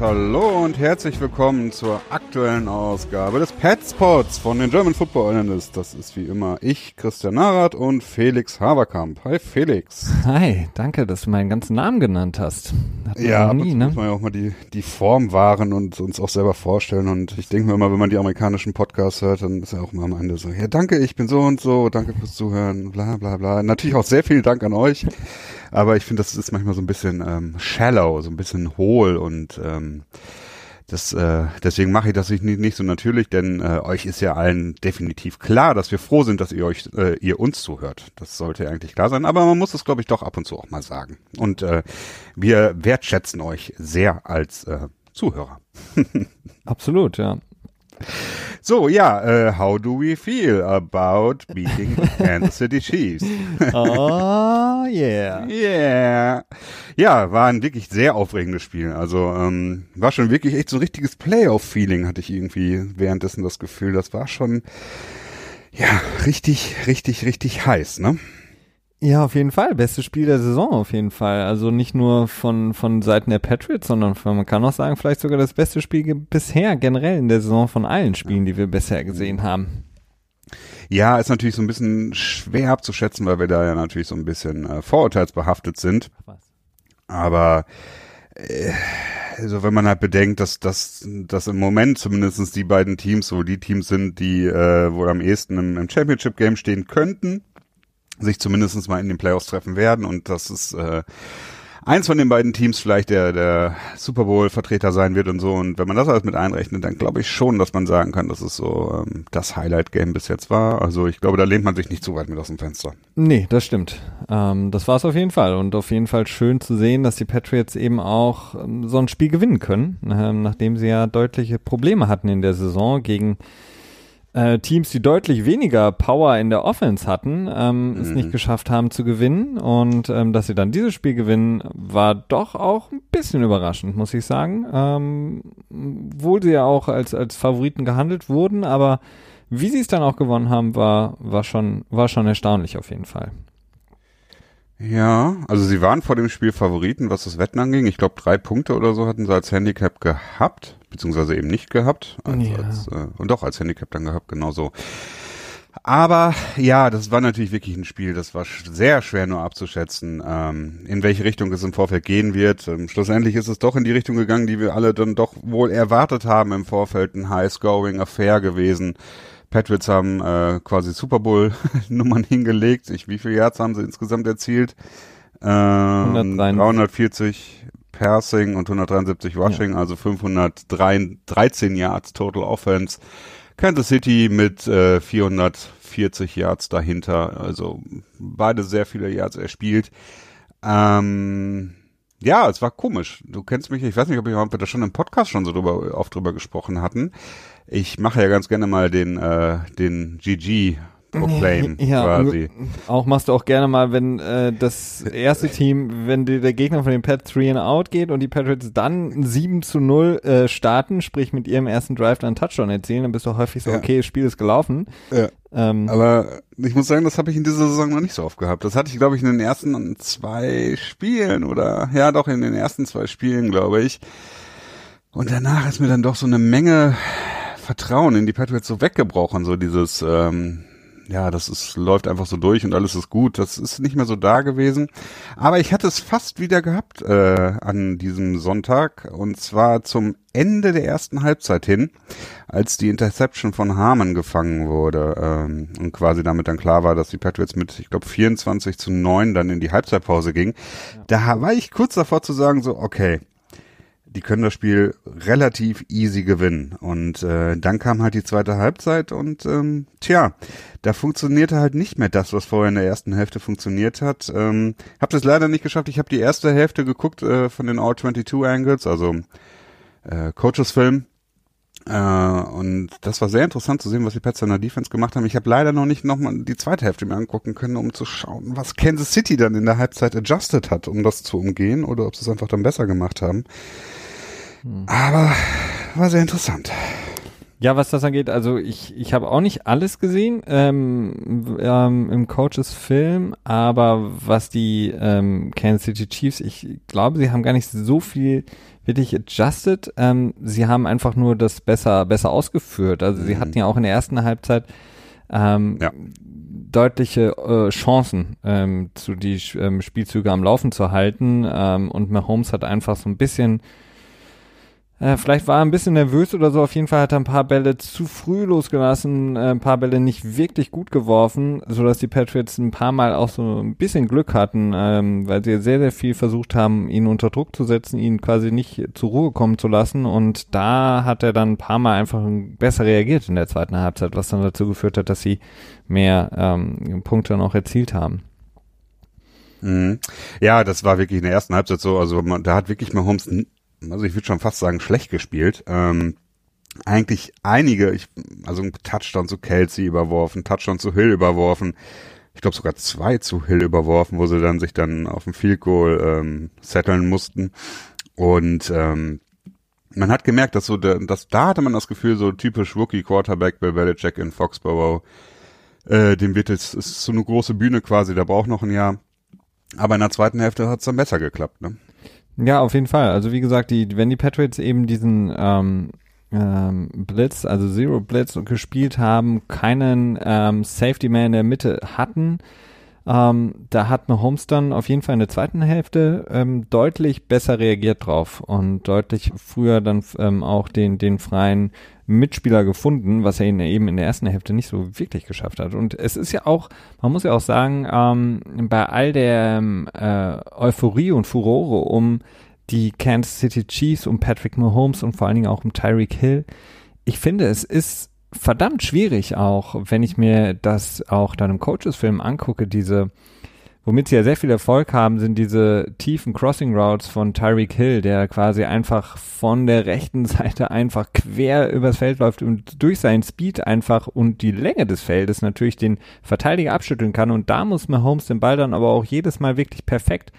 hallo und herzlich willkommen zur aktuellen Ausgabe des Petspots von den German Football Analysts. Das ist wie immer ich, Christian Narath und Felix Haberkamp. Hi Felix. Hi, danke, dass du meinen ganzen Namen genannt hast. Ja, nie, ne? muss man ja auch mal die, die Form wahren und uns auch selber vorstellen. Und ich denke mir immer, wenn man die amerikanischen Podcasts hört, dann ist ja auch mal am Ende so, ja danke, ich bin so und so, danke fürs Zuhören, bla bla bla. Natürlich auch sehr viel Dank an euch. Aber ich finde, das ist manchmal so ein bisschen ähm, shallow, so ein bisschen hohl und ähm, das, äh, deswegen mache ich das nicht, nicht so natürlich, denn äh, euch ist ja allen definitiv klar, dass wir froh sind, dass ihr euch, äh, ihr uns zuhört. Das sollte eigentlich klar sein, aber man muss es, glaube ich, doch ab und zu auch mal sagen. Und äh, wir wertschätzen euch sehr als äh, Zuhörer. Absolut, ja. So, ja, uh, how do we feel about beating the Kansas City Chiefs? oh, yeah. Yeah. Ja, war ein wirklich sehr aufregendes Spiel. Also, ähm, war schon wirklich echt so ein richtiges Playoff-Feeling, hatte ich irgendwie währenddessen das Gefühl. Das war schon, ja, richtig, richtig, richtig heiß, ne? Ja, auf jeden Fall. Bestes Spiel der Saison auf jeden Fall. Also nicht nur von, von Seiten der Patriots, sondern von, man kann auch sagen, vielleicht sogar das beste Spiel bisher generell in der Saison von allen Spielen, die wir bisher gesehen haben. Ja, ist natürlich so ein bisschen schwer abzuschätzen, weil wir da ja natürlich so ein bisschen äh, vorurteilsbehaftet sind. Aber äh, also wenn man halt bedenkt, dass, dass, dass im Moment zumindestens die beiden Teams so die Teams sind, die äh, wohl am ehesten im, im Championship-Game stehen könnten, sich zumindest mal in den Playoffs treffen werden und das ist äh, eins von den beiden Teams vielleicht der, der Super Bowl-Vertreter sein wird und so. Und wenn man das alles mit einrechnet, dann glaube ich schon, dass man sagen kann, dass es so ähm, das Highlight-Game bis jetzt war. Also ich glaube, da lehnt man sich nicht zu weit mit aus dem Fenster. Nee, das stimmt. Ähm, das war es auf jeden Fall. Und auf jeden Fall schön zu sehen, dass die Patriots eben auch ähm, so ein Spiel gewinnen können, ähm, nachdem sie ja deutliche Probleme hatten in der Saison gegen äh, Teams, die deutlich weniger Power in der Offense hatten, ähm, mhm. es nicht geschafft haben zu gewinnen. Und ähm, dass sie dann dieses Spiel gewinnen, war doch auch ein bisschen überraschend, muss ich sagen. Ähm, wohl sie ja auch als, als Favoriten gehandelt wurden, aber wie sie es dann auch gewonnen haben, war, war, schon, war schon erstaunlich auf jeden Fall. Ja, also sie waren vor dem Spiel Favoriten, was das Wetten anging. Ich glaube, drei Punkte oder so hatten sie als Handicap gehabt, beziehungsweise eben nicht gehabt. Als, ja. als, äh, und doch als Handicap dann gehabt, genau so. Aber ja, das war natürlich wirklich ein Spiel, das war sehr schwer nur abzuschätzen, ähm, in welche Richtung es im Vorfeld gehen wird. Ähm, schlussendlich ist es doch in die Richtung gegangen, die wir alle dann doch wohl erwartet haben im Vorfeld, ein High-Scoring-Affair gewesen. Patriots haben äh, quasi Super Bowl Nummern hingelegt. Ich, wie viele Yards haben sie insgesamt erzielt? Ähm, 340 Passing und 173 Rushing, ja. also 513 Yards Total Offense. Kansas City mit äh, 440 Yards dahinter, also beide sehr viele Yards erspielt. Ähm, ja, es war komisch. Du kennst mich, ich weiß nicht, ob, wir da schon im Podcast schon so drüber, oft drüber gesprochen hatten. Ich mache ja ganz gerne mal den, äh, den GG Proclaim ja, quasi. Auch machst du auch gerne mal, wenn äh, das erste Team, wenn die, der Gegner von den Pet 3 and out geht und die Patriots dann 7 zu 0 äh, starten, sprich mit ihrem ersten Drive dann Touchdown erzielen, dann bist du häufig so, ja. okay, das Spiel ist gelaufen. Ja. Ähm, Aber ich muss sagen, das habe ich in dieser Saison noch nicht so oft gehabt. Das hatte ich, glaube ich, in den ersten zwei Spielen oder ja doch in den ersten zwei Spielen, glaube ich. Und danach ist mir dann doch so eine Menge Vertrauen in die Patriots so weggebrochen, so dieses, ähm, ja, das ist, läuft einfach so durch und alles ist gut. Das ist nicht mehr so da gewesen. Aber ich hatte es fast wieder gehabt äh, an diesem Sonntag und zwar zum Ende der ersten Halbzeit hin, als die Interception von Harmon gefangen wurde ähm, und quasi damit dann klar war, dass die Patriots mit, ich glaube, 24 zu 9 dann in die Halbzeitpause ging. Ja. Da war ich kurz davor zu sagen, so, okay, die können das Spiel relativ easy gewinnen. Und äh, dann kam halt die zweite Halbzeit und ähm, tja, da funktionierte halt nicht mehr das, was vorher in der ersten Hälfte funktioniert hat. Ähm, hab das leider nicht geschafft. Ich habe die erste Hälfte geguckt äh, von den All 22 Angles, also äh, Coaches Film. Äh, und das war sehr interessant zu sehen, was die Pets in der Defense gemacht haben. Ich habe leider noch nicht nochmal die zweite Hälfte mir angucken können, um zu schauen, was Kansas City dann in der Halbzeit adjusted hat, um das zu umgehen, oder ob sie es einfach dann besser gemacht haben. Aber war sehr interessant. Ja, was das angeht, also ich, ich habe auch nicht alles gesehen ähm, ähm, im Coaches Film, aber was die ähm, Kansas City Chiefs, ich glaube, sie haben gar nicht so viel wirklich adjusted. Ähm, sie haben einfach nur das besser, besser ausgeführt. Also mhm. sie hatten ja auch in der ersten Halbzeit ähm, ja. deutliche äh, Chancen, ähm, zu die ähm, Spielzüge am Laufen zu halten. Ähm, und Mahomes hat einfach so ein bisschen äh, vielleicht war er ein bisschen nervös oder so. Auf jeden Fall hat er ein paar Bälle zu früh losgelassen, äh, ein paar Bälle nicht wirklich gut geworfen, so dass die Patriots ein paar Mal auch so ein bisschen Glück hatten, ähm, weil sie sehr, sehr viel versucht haben, ihn unter Druck zu setzen, ihn quasi nicht zur Ruhe kommen zu lassen. Und da hat er dann ein paar Mal einfach besser reagiert in der zweiten Halbzeit, was dann dazu geführt hat, dass sie mehr ähm, Punkte noch erzielt haben. Mhm. Ja, das war wirklich in der ersten Halbzeit so. Also man, da hat wirklich Mahomes also ich würde schon fast sagen, schlecht gespielt. Ähm, eigentlich einige, ich, also ein Touchdown zu Kelsey überworfen, Touchdown zu Hill überworfen, ich glaube sogar zwei zu Hill überworfen, wo sie dann sich dann auf dem Field Goal ähm, setteln mussten. Und ähm, man hat gemerkt, dass so, dass da hatte man das Gefühl, so typisch Rookie Quarterback Bill Belichick in Foxborough, äh, dem wird jetzt, ist so eine große Bühne quasi, der braucht noch ein Jahr. Aber in der zweiten Hälfte hat es dann besser geklappt, ne? Ja, auf jeden Fall. Also wie gesagt, die, wenn die Patriots eben diesen ähm, ähm, Blitz, also Zero Blitz gespielt haben, keinen ähm, Safety Man in der Mitte hatten, ähm, da hat Mahomes dann auf jeden Fall in der zweiten Hälfte ähm, deutlich besser reagiert drauf und deutlich früher dann ähm, auch den, den freien Mitspieler gefunden, was er eben in der ersten Hälfte nicht so wirklich geschafft hat. Und es ist ja auch, man muss ja auch sagen, ähm, bei all der ähm, äh, Euphorie und Furore um die Kansas City Chiefs, um Patrick Mahomes und vor allen Dingen auch um Tyreek Hill, ich finde, es ist verdammt schwierig auch, wenn ich mir das auch dann im Coaches-Film angucke, diese Womit sie ja sehr viel Erfolg haben, sind diese tiefen Crossing Routes von Tyreek Hill, der quasi einfach von der rechten Seite einfach quer übers Feld läuft und durch seinen Speed einfach und die Länge des Feldes natürlich den Verteidiger abschütteln kann. Und da muss Mahomes den Ball dann aber auch jedes Mal wirklich perfekt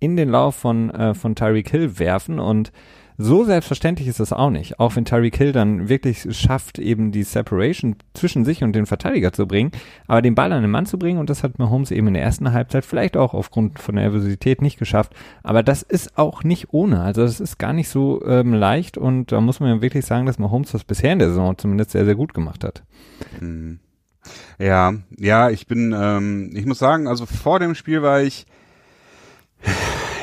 in den Lauf von, äh, von Tyreek Hill werfen und so selbstverständlich ist das auch nicht. Auch wenn Tyreek Hill dann wirklich schafft, eben die Separation zwischen sich und den Verteidiger zu bringen, aber den Ball an den Mann zu bringen und das hat Mahomes eben in der ersten Halbzeit vielleicht auch aufgrund von Nervosität nicht geschafft. Aber das ist auch nicht ohne. Also das ist gar nicht so ähm, leicht und da muss man ja wirklich sagen, dass Mahomes das bisher in der Saison zumindest sehr, sehr gut gemacht hat. Mhm. Ja, ja, ich bin, ähm, ich muss sagen, also vor dem Spiel war ich,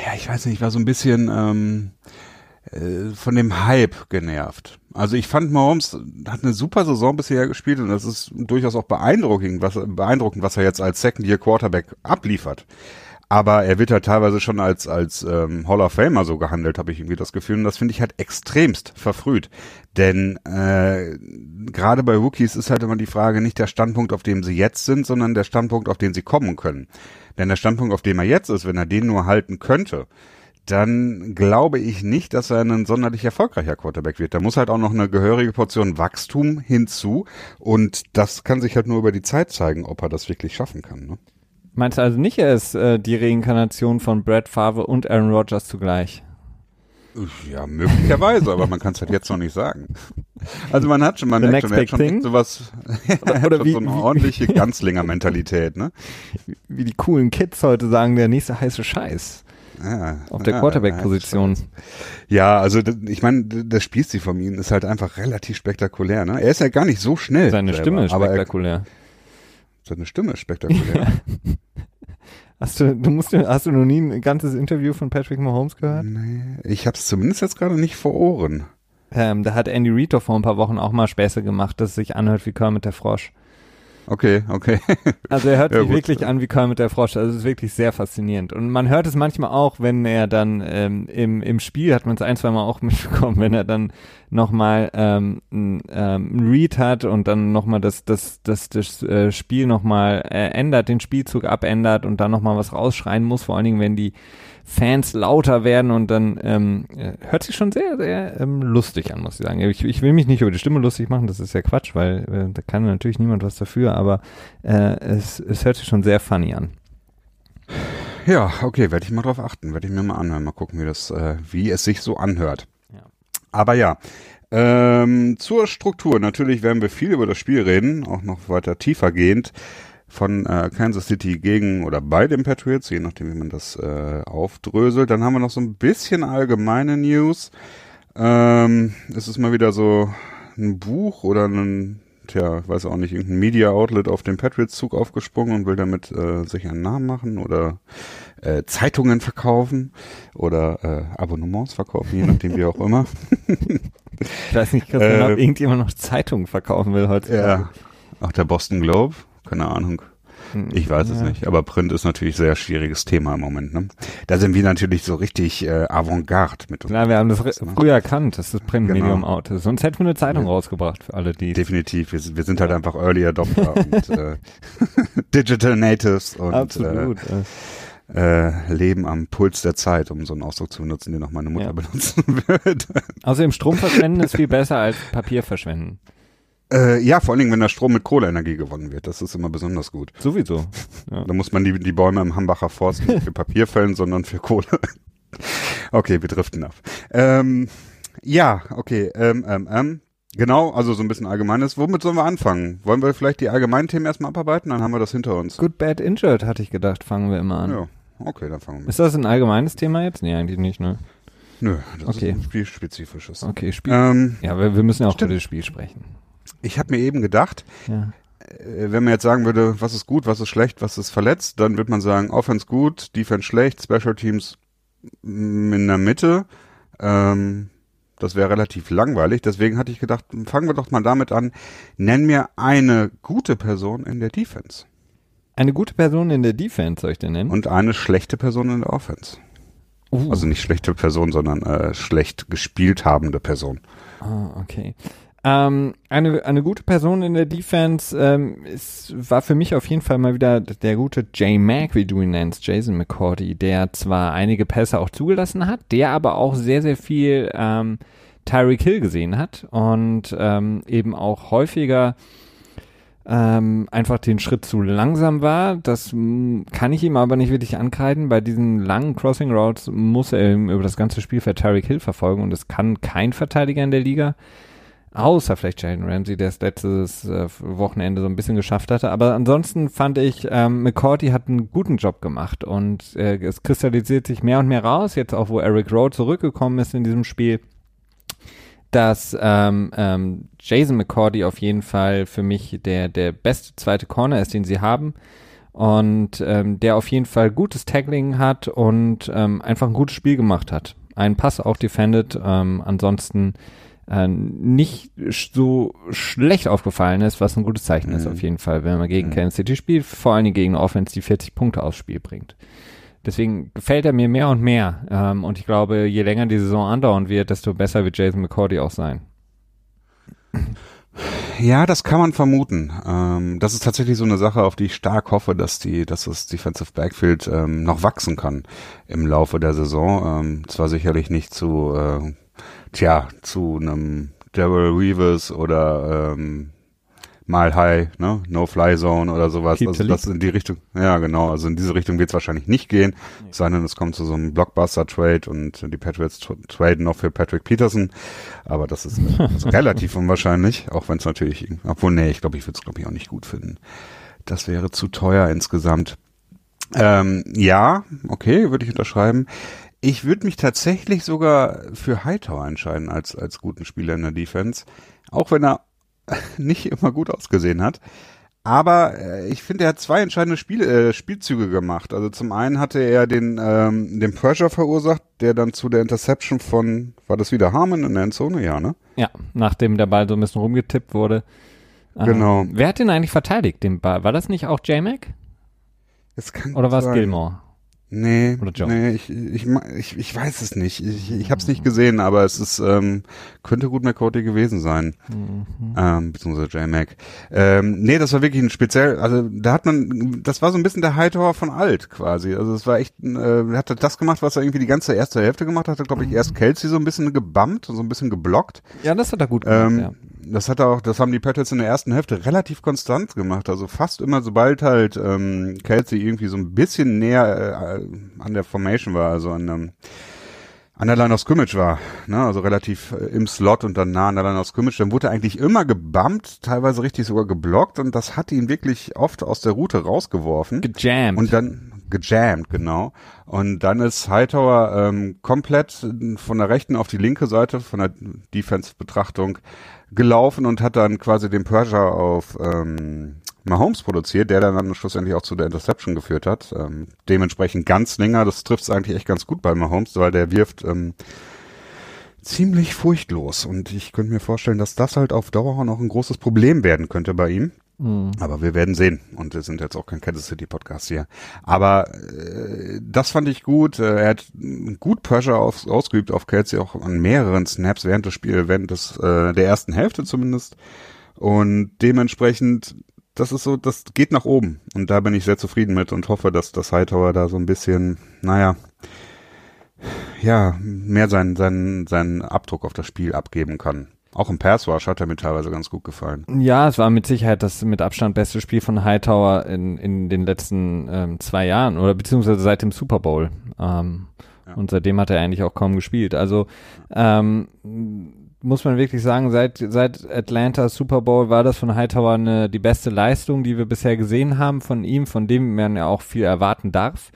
ja, ich weiß nicht, ich war so ein bisschen, ähm, äh, von dem Hype genervt. Also ich fand Mahomes hat eine super Saison bisher gespielt und das ist durchaus auch beeindruckend, was, beeindruckend, was er jetzt als Second Year Quarterback abliefert. Aber er wird halt teilweise schon als als ähm, Hall of Famer so gehandelt, habe ich irgendwie das Gefühl. Und das finde ich halt extremst verfrüht. Denn äh, gerade bei Rookies ist halt immer die Frage nicht der Standpunkt, auf dem sie jetzt sind, sondern der Standpunkt, auf den sie kommen können. Denn der Standpunkt, auf dem er jetzt ist, wenn er den nur halten könnte, dann glaube ich nicht, dass er ein sonderlich erfolgreicher Quarterback wird. Da muss halt auch noch eine gehörige Portion Wachstum hinzu und das kann sich halt nur über die Zeit zeigen, ob er das wirklich schaffen kann. Ne? Meinst du also nicht, er ist äh, die Reinkarnation von Brad Favre und Aaron Rodgers zugleich? Ja, möglicherweise, aber man kann es halt jetzt noch nicht sagen. Also man hat schon, man The merkt schon, er hat schon sowas, oder, oder wie, so eine wie, ordentliche Ganzlinger-Mentalität, ne? Wie die coolen Kids heute sagen, der nächste heiße Scheiß. Ja, auf der ja, Quarterback-Position. Ja, also ich meine, das Spielstil von ihm ist halt einfach relativ spektakulär. Ne? Er ist ja gar nicht so schnell. Seine selber, Stimme ist spektakulär. Er, seine Stimme ist spektakulär. Hast du, du musst, hast du noch nie ein ganzes Interview von Patrick Mahomes gehört? Nee, ich habe es zumindest jetzt gerade nicht vor Ohren. Ähm, da hat Andy Reid vor ein paar Wochen auch mal Späße gemacht, dass es sich anhört wie Kermit der Frosch. Okay, okay. Also er hört ja, sich gut. wirklich an wie Kermit der Frosch. Also es ist wirklich sehr faszinierend. Und man hört es manchmal auch, wenn er dann ähm, im, im Spiel, hat man es ein, zwei Mal auch mitbekommen, wenn er dann nochmal ähm, ein ähm, Read hat und dann nochmal das, das, das, das äh, Spiel nochmal äh, ändert, den Spielzug abändert und dann nochmal was rausschreien muss, vor allen Dingen, wenn die Fans lauter werden und dann ähm, äh, hört sich schon sehr, sehr ähm, lustig an, muss ich sagen. Ich, ich will mich nicht über die Stimme lustig machen, das ist ja Quatsch, weil äh, da kann natürlich niemand was dafür, aber äh, es, es hört sich schon sehr funny an. Ja, okay, werde ich mal drauf achten, werde ich mir mal anhören, mal gucken, wie das, äh, wie es sich so anhört. Ja. Aber ja, Ähm, zur Struktur. Natürlich werden wir viel über das Spiel reden, auch noch weiter tiefer gehend von äh, Kansas City gegen oder bei den Patriots, je nachdem, wie man das äh, aufdröselt. Dann haben wir noch so ein bisschen allgemeine News. Ähm, es ist mal wieder so ein Buch oder ein, tja, weiß auch nicht, irgendein Media Outlet auf den Patriots-Zug aufgesprungen und will damit äh, sich einen Namen machen oder äh, Zeitungen verkaufen oder äh, Abonnements verkaufen, je nachdem wie auch immer. ich weiß nicht, Christian, äh, ob irgendjemand noch Zeitungen verkaufen will heute. Ja, auch der Boston Globe keine Ahnung. Hm. Ich weiß ja. es nicht, aber Print ist natürlich ein sehr schwieriges Thema im Moment. Ne? Da sind wir natürlich so richtig äh, Avantgarde mit uns. Klar, wir haben das ne? früher erkannt, dass das Printmedium genau. out ist. Sonst hätten wir eine Zeitung ja. rausgebracht für alle, die. Definitiv, wir, wir sind halt einfach Early Adopter und äh, Digital Natives und Absolut. Äh, äh, leben am Puls der Zeit, um so einen Ausdruck zu benutzen, den auch meine Mutter ja. benutzen würde. Also im Strom verschwenden ist viel besser als Papier verschwenden. Äh, ja, vor allen Dingen, wenn der Strom mit Kohleenergie gewonnen wird. Das ist immer besonders gut. Sowieso. Ja. Da muss man die, die Bäume im Hambacher Forst nicht für Papier fällen, sondern für Kohle. okay, wir driften ab. Ähm, ja, okay. Ähm, ähm, ähm. Genau, also so ein bisschen allgemeines. Womit sollen wir anfangen? Wollen wir vielleicht die allgemeinen Themen erstmal abarbeiten? Dann haben wir das hinter uns. Good, bad, injured, hatte ich gedacht, fangen wir immer an. Ja, okay, dann fangen wir. Ist das ein allgemeines Thema jetzt? Nee, eigentlich nicht, ne? Nö, das okay. ist ein spielspezifisches. Okay, Spiel. Ähm, ja, wir, wir müssen ja auch stimmt. über das Spiel sprechen. Ich habe mir eben gedacht, ja. äh, wenn man jetzt sagen würde, was ist gut, was ist schlecht, was ist verletzt, dann würde man sagen, Offense gut, Defense schlecht, Special Teams in der Mitte. Ähm, das wäre relativ langweilig. Deswegen hatte ich gedacht, fangen wir doch mal damit an. Nenn mir eine gute Person in der Defense. Eine gute Person in der Defense soll ich denn nennen? Und eine schlechte Person in der Offense. Uh. Also nicht schlechte Person, sondern äh, schlecht gespielt habende Person. Ah, okay. Ähm, eine, eine gute Person in der Defense ähm, ist, war für mich auf jeden Fall mal wieder der gute J-Mac, wie du ihn nennst, Jason McCordy, der zwar einige Pässe auch zugelassen hat, der aber auch sehr, sehr viel ähm, Tyreek Hill gesehen hat und ähm, eben auch häufiger ähm, einfach den Schritt zu langsam war. Das kann ich ihm aber nicht wirklich ankreiden. Bei diesen langen Crossing Routes muss er über das ganze Spiel für Tyreek Hill verfolgen und das kann kein Verteidiger in der Liga. Außer vielleicht Jalen Ramsey, der es letztes äh, Wochenende so ein bisschen geschafft hatte. Aber ansonsten fand ich, ähm, McCourty hat einen guten Job gemacht und äh, es kristallisiert sich mehr und mehr raus, jetzt auch wo Eric Rowe zurückgekommen ist in diesem Spiel, dass ähm, ähm, Jason McCourty auf jeden Fall für mich der, der beste zweite Corner ist, den sie haben. Und ähm, der auf jeden Fall gutes Tackling hat und ähm, einfach ein gutes Spiel gemacht hat. Einen Pass auch defended. Ähm, ansonsten äh, nicht so schlecht aufgefallen ist, was ein gutes Zeichen mhm. ist auf jeden Fall, wenn man gegen mhm. Kansas City spielt, vor allen Dingen gegen eine Offense, die 40 Punkte aufs Spiel bringt. Deswegen gefällt er mir mehr und mehr. Ähm, und ich glaube, je länger die Saison andauern wird, desto besser wird Jason McCordy auch sein. Ja, das kann man vermuten. Ähm, das ist tatsächlich so eine Sache, auf die ich stark hoffe, dass die, dass das Defensive Backfield ähm, noch wachsen kann im Laufe der Saison. Ähm, zwar sicherlich nicht zu äh, tja, zu einem Daryl Reeves oder ähm, Mile High, ne, No Fly Zone oder sowas. Das, das in die Richtung, ja genau, also in diese Richtung wird es wahrscheinlich nicht gehen, nee. sondern es kommt zu so einem Blockbuster-Trade und die Patriots traden noch für Patrick Peterson, aber das ist also relativ unwahrscheinlich, auch wenn es natürlich, obwohl, nee, ich glaube, ich würde es glaube ich auch nicht gut finden. Das wäre zu teuer insgesamt. Ähm, ja, okay, würde ich unterschreiben. Ich würde mich tatsächlich sogar für Hightower entscheiden als, als guten Spieler in der Defense. Auch wenn er nicht immer gut ausgesehen hat. Aber äh, ich finde, er hat zwei entscheidende Spiel, äh, Spielzüge gemacht. Also zum einen hatte er den, ähm, den Pressure verursacht, der dann zu der Interception von, war das wieder Harmon in der Endzone? Ja, ne? Ja, nachdem der Ball so ein bisschen rumgetippt wurde. Genau. Ähm, wer hat den eigentlich verteidigt, den Ball? War das nicht auch J-Mac? Oder war es Gilmore? Nee, nee, ich, ich, ich, ich weiß es nicht. Ich, ich habe es nicht gesehen, aber es ist ähm, könnte gut McCourty gewesen sein, mhm. ähm, beziehungsweise J-Mac. Ähm, nee, das war wirklich ein speziell, also da hat man, das war so ein bisschen der Hightower von alt quasi. Also es war echt, äh, hat das gemacht, was er irgendwie die ganze erste Hälfte gemacht hat. Hat glaube ich erst mhm. Kelsey so ein bisschen gebumpt und so ein bisschen geblockt. Ja, das hat er gut gemacht. Ähm, ja das hat auch, das haben die Patriots in der ersten Hälfte relativ konstant gemacht. Also fast immer, sobald halt ähm, Kelsey irgendwie so ein bisschen näher äh, an der Formation war, also an, ähm, an der Line of Scrimmage war, ne, also relativ äh, im Slot und dann nah an der Line of Scrimmage, dann wurde er eigentlich immer gebumpt, teilweise richtig sogar geblockt und das hat ihn wirklich oft aus der Route rausgeworfen. Gejammt. Und dann gejammt, genau. Und dann ist Hightower ähm, komplett von der rechten auf die linke Seite von der Defense-Betrachtung gelaufen und hat dann quasi den Pressure auf ähm, Mahomes produziert, der dann schlussendlich auch zu der Interception geführt hat. Ähm, dementsprechend ganz länger, das trifft es eigentlich echt ganz gut bei Mahomes, weil der wirft ähm, ziemlich furchtlos. Und ich könnte mir vorstellen, dass das halt auf Dauer noch ein großes Problem werden könnte bei ihm. Mhm. Aber wir werden sehen. Und wir sind jetzt auch kein Kansas City Podcast hier. Aber äh, das fand ich gut. Äh, er hat gut Pressure auf, ausgeübt auf Kelsey auch an mehreren Snaps während des Spiels, während des, äh, der ersten Hälfte zumindest. Und dementsprechend das ist so, das geht nach oben. Und da bin ich sehr zufrieden mit und hoffe, dass das Hightower da so ein bisschen, naja, ja, mehr seinen, seinen, seinen Abdruck auf das Spiel abgeben kann. Auch im Passwash hat er mir teilweise ganz gut gefallen. Ja, es war mit Sicherheit das mit Abstand beste Spiel von Hightower in, in den letzten ähm, zwei Jahren oder beziehungsweise seit dem Super Bowl. Ähm, ja. Und seitdem hat er eigentlich auch kaum gespielt. Also ähm, muss man wirklich sagen, seit, seit Atlanta Super Bowl war das von Hightower eine, die beste Leistung, die wir bisher gesehen haben von ihm, von dem man ja auch viel erwarten darf.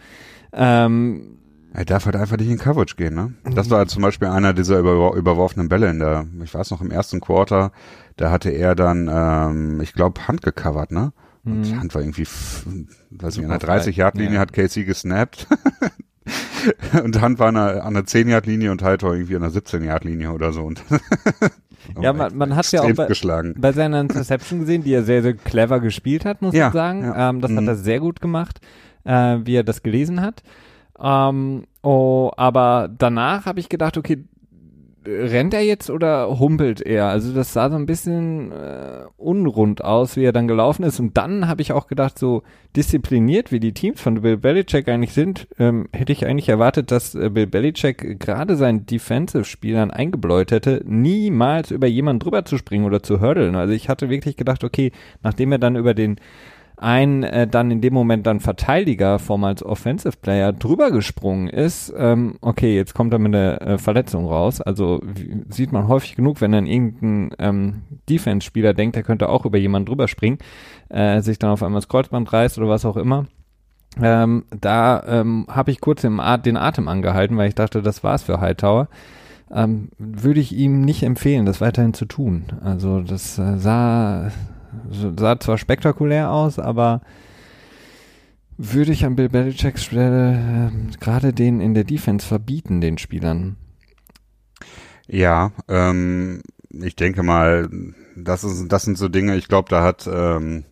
Ähm, er darf halt einfach nicht in Coverage gehen, ne? Das war halt zum Beispiel einer dieser über, überworfenen Bälle in der, ich weiß noch, im ersten Quarter, da hatte er dann, ähm, ich glaube, Hand gecovert, ne? Und die mhm. Hand war irgendwie, weiß ich, an der 30-Yard-Linie ja. hat Casey gesnappt. und Hand war an der, an der 10-Yard-Linie und Hightower irgendwie an der 17-Yard-Linie oder so. Und ja, man, man hat ja auch bei, bei, seiner Interception gesehen, die er sehr, sehr clever gespielt hat, muss ja, man sagen. Ja. Ähm, das mhm. hat er sehr gut gemacht, äh, wie er das gelesen hat. Ähm, oh, aber danach habe ich gedacht, okay, rennt er jetzt oder humpelt er? Also das sah so ein bisschen äh, unrund aus, wie er dann gelaufen ist. Und dann habe ich auch gedacht, so diszipliniert wie die Teams von Bill Belichick eigentlich sind, ähm, hätte ich eigentlich erwartet, dass äh, Bill Belichick gerade seinen Defensive-Spielern eingebläut hätte, niemals über jemanden drüber zu springen oder zu hurdlen. Also ich hatte wirklich gedacht, okay, nachdem er dann über den ein äh, dann in dem Moment dann Verteidiger vom als Offensive Player drüber gesprungen ist, ähm, okay, jetzt kommt er mit einer äh, Verletzung raus. Also wie, sieht man häufig genug, wenn dann irgendein ähm, Defense-Spieler denkt, er könnte auch über jemanden drüber springen, äh, sich dann auf einmal das Kreuzband reißt oder was auch immer. Ähm, da ähm, habe ich kurz im At den Atem angehalten, weil ich dachte, das war's für Hightower. Ähm, würde ich ihm nicht empfehlen, das weiterhin zu tun. Also das äh, sah sah zwar spektakulär aus, aber würde ich an Bill Belichicks Stelle äh, gerade den in der Defense verbieten, den Spielern. Ja, ähm, ich denke mal, das ist, das sind so Dinge, ich glaube, da hat, ähm,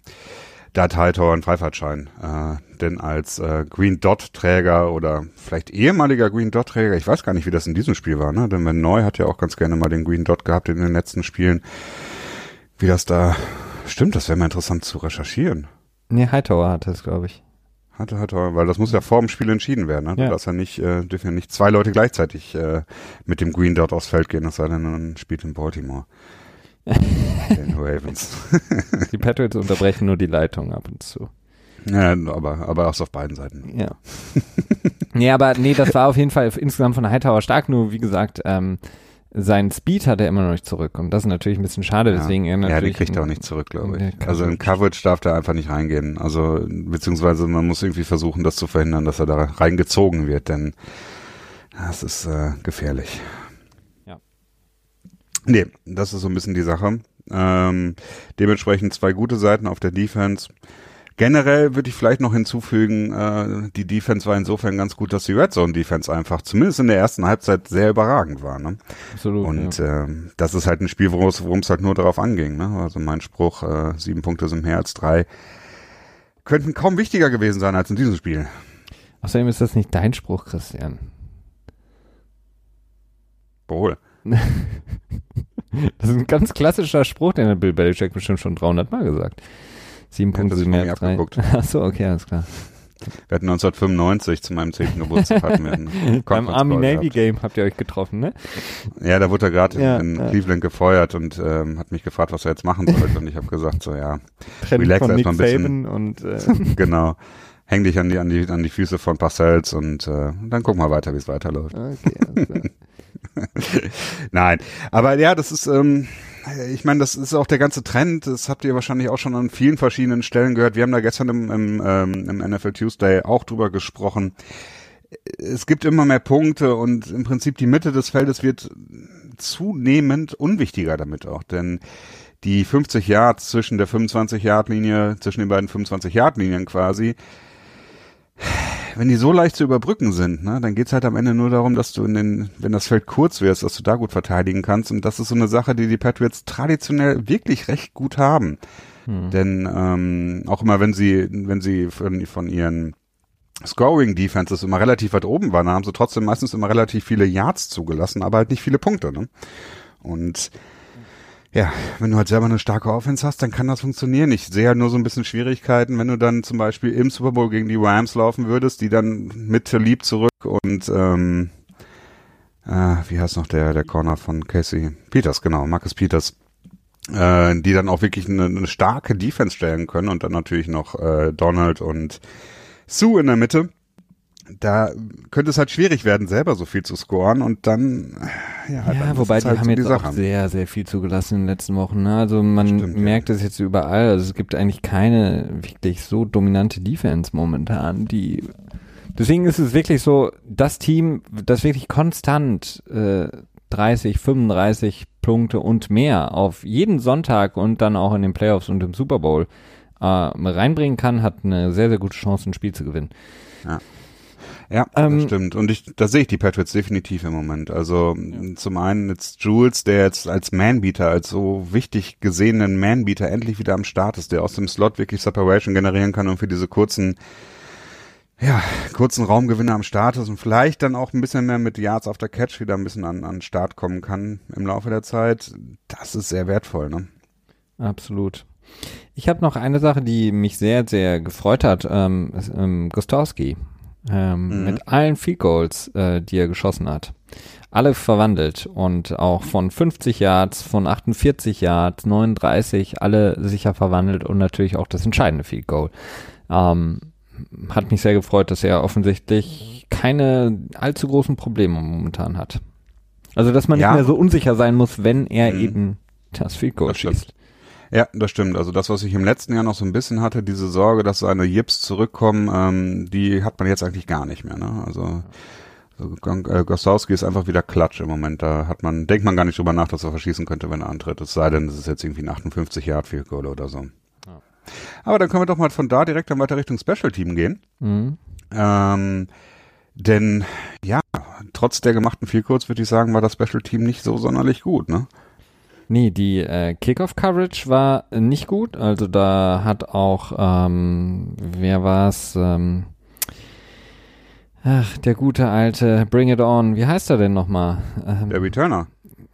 da hat Hightower einen Freifahrtschein. Äh, denn als äh, Green Dot Träger oder vielleicht ehemaliger Green Dot Träger, ich weiß gar nicht, wie das in diesem Spiel war, ne? Denn Ben Neu hat ja auch ganz gerne mal den Green Dot gehabt in den letzten Spielen. Wie das da Stimmt, das wäre mal interessant zu recherchieren. Nee, Hightower hatte es, glaube ich. Hatte, hatte, weil das muss ja vor dem Spiel entschieden werden. Ne? Ja. Dass ja nicht, äh, dürfen ja nicht zwei Leute gleichzeitig äh, mit dem Green Dot aufs Feld gehen, das sei denn, man spielt in Baltimore. den Ravens. die Patriots unterbrechen nur die Leitung ab und zu. Ja, aber, aber auch auf beiden Seiten. Ja. nee, aber nee, das war auf jeden Fall insgesamt von Hightower stark, nur wie gesagt, ähm, seinen Speed hat er immer noch nicht zurück. Und das ist natürlich ein bisschen schade, ja. deswegen er natürlich. Ja, den kriegt er auch nicht zurück, glaube ich. Also in Coverage darf er einfach nicht reingehen. Also, beziehungsweise man muss irgendwie versuchen, das zu verhindern, dass er da reingezogen wird, denn das ist äh, gefährlich. Ja. Nee, das ist so ein bisschen die Sache. Ähm, dementsprechend zwei gute Seiten auf der Defense. Generell würde ich vielleicht noch hinzufügen, äh, die Defense war insofern ganz gut, dass die Red Zone Defense einfach zumindest in der ersten Halbzeit sehr überragend war. Ne? Absolut. Und ja. äh, das ist halt ein Spiel, worum es halt nur darauf anging. Ne? Also mein Spruch, äh, sieben Punkte sind mehr als drei, könnten kaum wichtiger gewesen sein als in diesem Spiel. Außerdem ist das nicht dein Spruch, Christian. Wohl. das ist ein ganz klassischer Spruch, den hat Bill Belichick bestimmt schon 300 Mal gesagt. Sieben ja, Punkte mehr als drei. Achso, okay, alles klar. Wir hatten 1995 zu meinem zehnten Geburtstag hatten wir einen Beim Army Navy Game habt ihr euch getroffen, ne? Ja, da wurde er gerade ja, in, in ja. Cleveland gefeuert und ähm, hat mich gefragt, was er jetzt machen sollte und ich habe gesagt so ja, Trennung relax erstmal ein bisschen und äh. genau. häng dich an die, an die, an die Füße von Parcells und äh, dann gucken wir weiter, wie es weiterläuft. Okay, Nein, aber ja, das ist, ähm, ich meine, das ist auch der ganze Trend. Das habt ihr wahrscheinlich auch schon an vielen verschiedenen Stellen gehört. Wir haben da gestern im, im, ähm, im NFL Tuesday auch drüber gesprochen. Es gibt immer mehr Punkte und im Prinzip die Mitte des Feldes wird zunehmend unwichtiger damit auch, denn die 50 Yards zwischen der 25 Yard Linie, zwischen den beiden 25 Yard Linien quasi, wenn die so leicht zu überbrücken sind, ne, dann geht's halt am Ende nur darum, dass du in den, wenn das Feld kurz wirst, dass du da gut verteidigen kannst. Und das ist so eine Sache, die die Patriots traditionell wirklich recht gut haben. Hm. Denn ähm, auch immer, wenn sie, wenn sie von, von ihren Scoring Defenses immer relativ weit oben waren, haben sie trotzdem meistens immer relativ viele Yards zugelassen, aber halt nicht viele Punkte. Ne? Und ja, wenn du halt selber eine starke Offense hast, dann kann das funktionieren. Ich sehe halt nur so ein bisschen Schwierigkeiten, wenn du dann zum Beispiel im Super Bowl gegen die Rams laufen würdest, die dann mit Lieb zurück und ähm, äh, wie heißt noch der der Corner von Casey Peters, genau, Marcus Peters, äh, die dann auch wirklich eine, eine starke Defense stellen können und dann natürlich noch äh, Donald und Sue in der Mitte da könnte es halt schwierig werden, selber so viel zu scoren und dann, ja, ja dann wobei die halt haben so jetzt auch sehr, sehr viel zugelassen in den letzten Wochen. Ne? Also man Stimmt, merkt es ja. jetzt überall. Also es gibt eigentlich keine wirklich so dominante Defense momentan, die deswegen ist es wirklich so, das Team, das wirklich konstant äh, 30, 35 Punkte und mehr auf jeden Sonntag und dann auch in den Playoffs und im Super Bowl äh, reinbringen kann, hat eine sehr, sehr gute Chance, ein Spiel zu gewinnen. Ja. Ja, ähm, das stimmt. Und ich, da sehe ich die Patriots definitiv im Moment. Also ja. zum einen jetzt Jules, der jetzt als Manbeater, als so wichtig gesehenen Manbeater endlich wieder am Start ist, der aus dem Slot wirklich Separation generieren kann und für diese kurzen ja, kurzen Raumgewinne am Start ist und vielleicht dann auch ein bisschen mehr mit Yards auf der Catch wieder ein bisschen an, an Start kommen kann im Laufe der Zeit. Das ist sehr wertvoll, ne? Absolut. Ich habe noch eine Sache, die mich sehr, sehr gefreut hat. Ähm, ähm, Gostowski ähm, mhm. mit allen Field Goals, äh, die er geschossen hat. Alle verwandelt und auch von 50 Yards, von 48 Yards, 39, alle sicher verwandelt und natürlich auch das entscheidende Field Goal. Ähm, hat mich sehr gefreut, dass er offensichtlich keine allzu großen Probleme momentan hat. Also, dass man ja. nicht mehr so unsicher sein muss, wenn er mhm. eben das Field Goal das schießt. Ja, das stimmt. Also das, was ich im letzten Jahr noch so ein bisschen hatte, diese Sorge, dass seine Yips zurückkommen, ähm, die hat man jetzt eigentlich gar nicht mehr. Ne? Also so, äh, Gostowski ist einfach wieder Klatsch im Moment. Da hat man, denkt man gar nicht drüber nach, dass er verschießen könnte, wenn er antritt. Es sei denn, es ist jetzt irgendwie ein 58 Yard Field Goal oder so. Ja. Aber dann können wir doch mal von da direkt dann weiter Richtung Special Team gehen. Mhm. Ähm, denn ja, trotz der gemachten Goals würde ich sagen, war das Special Team nicht so sonderlich gut, ne? Nee, die äh, Kickoff-Coverage war nicht gut. Also da hat auch, ähm, wer war's? Ähm, ach, der gute alte Bring It On. Wie heißt er denn nochmal? Ähm, der Returner.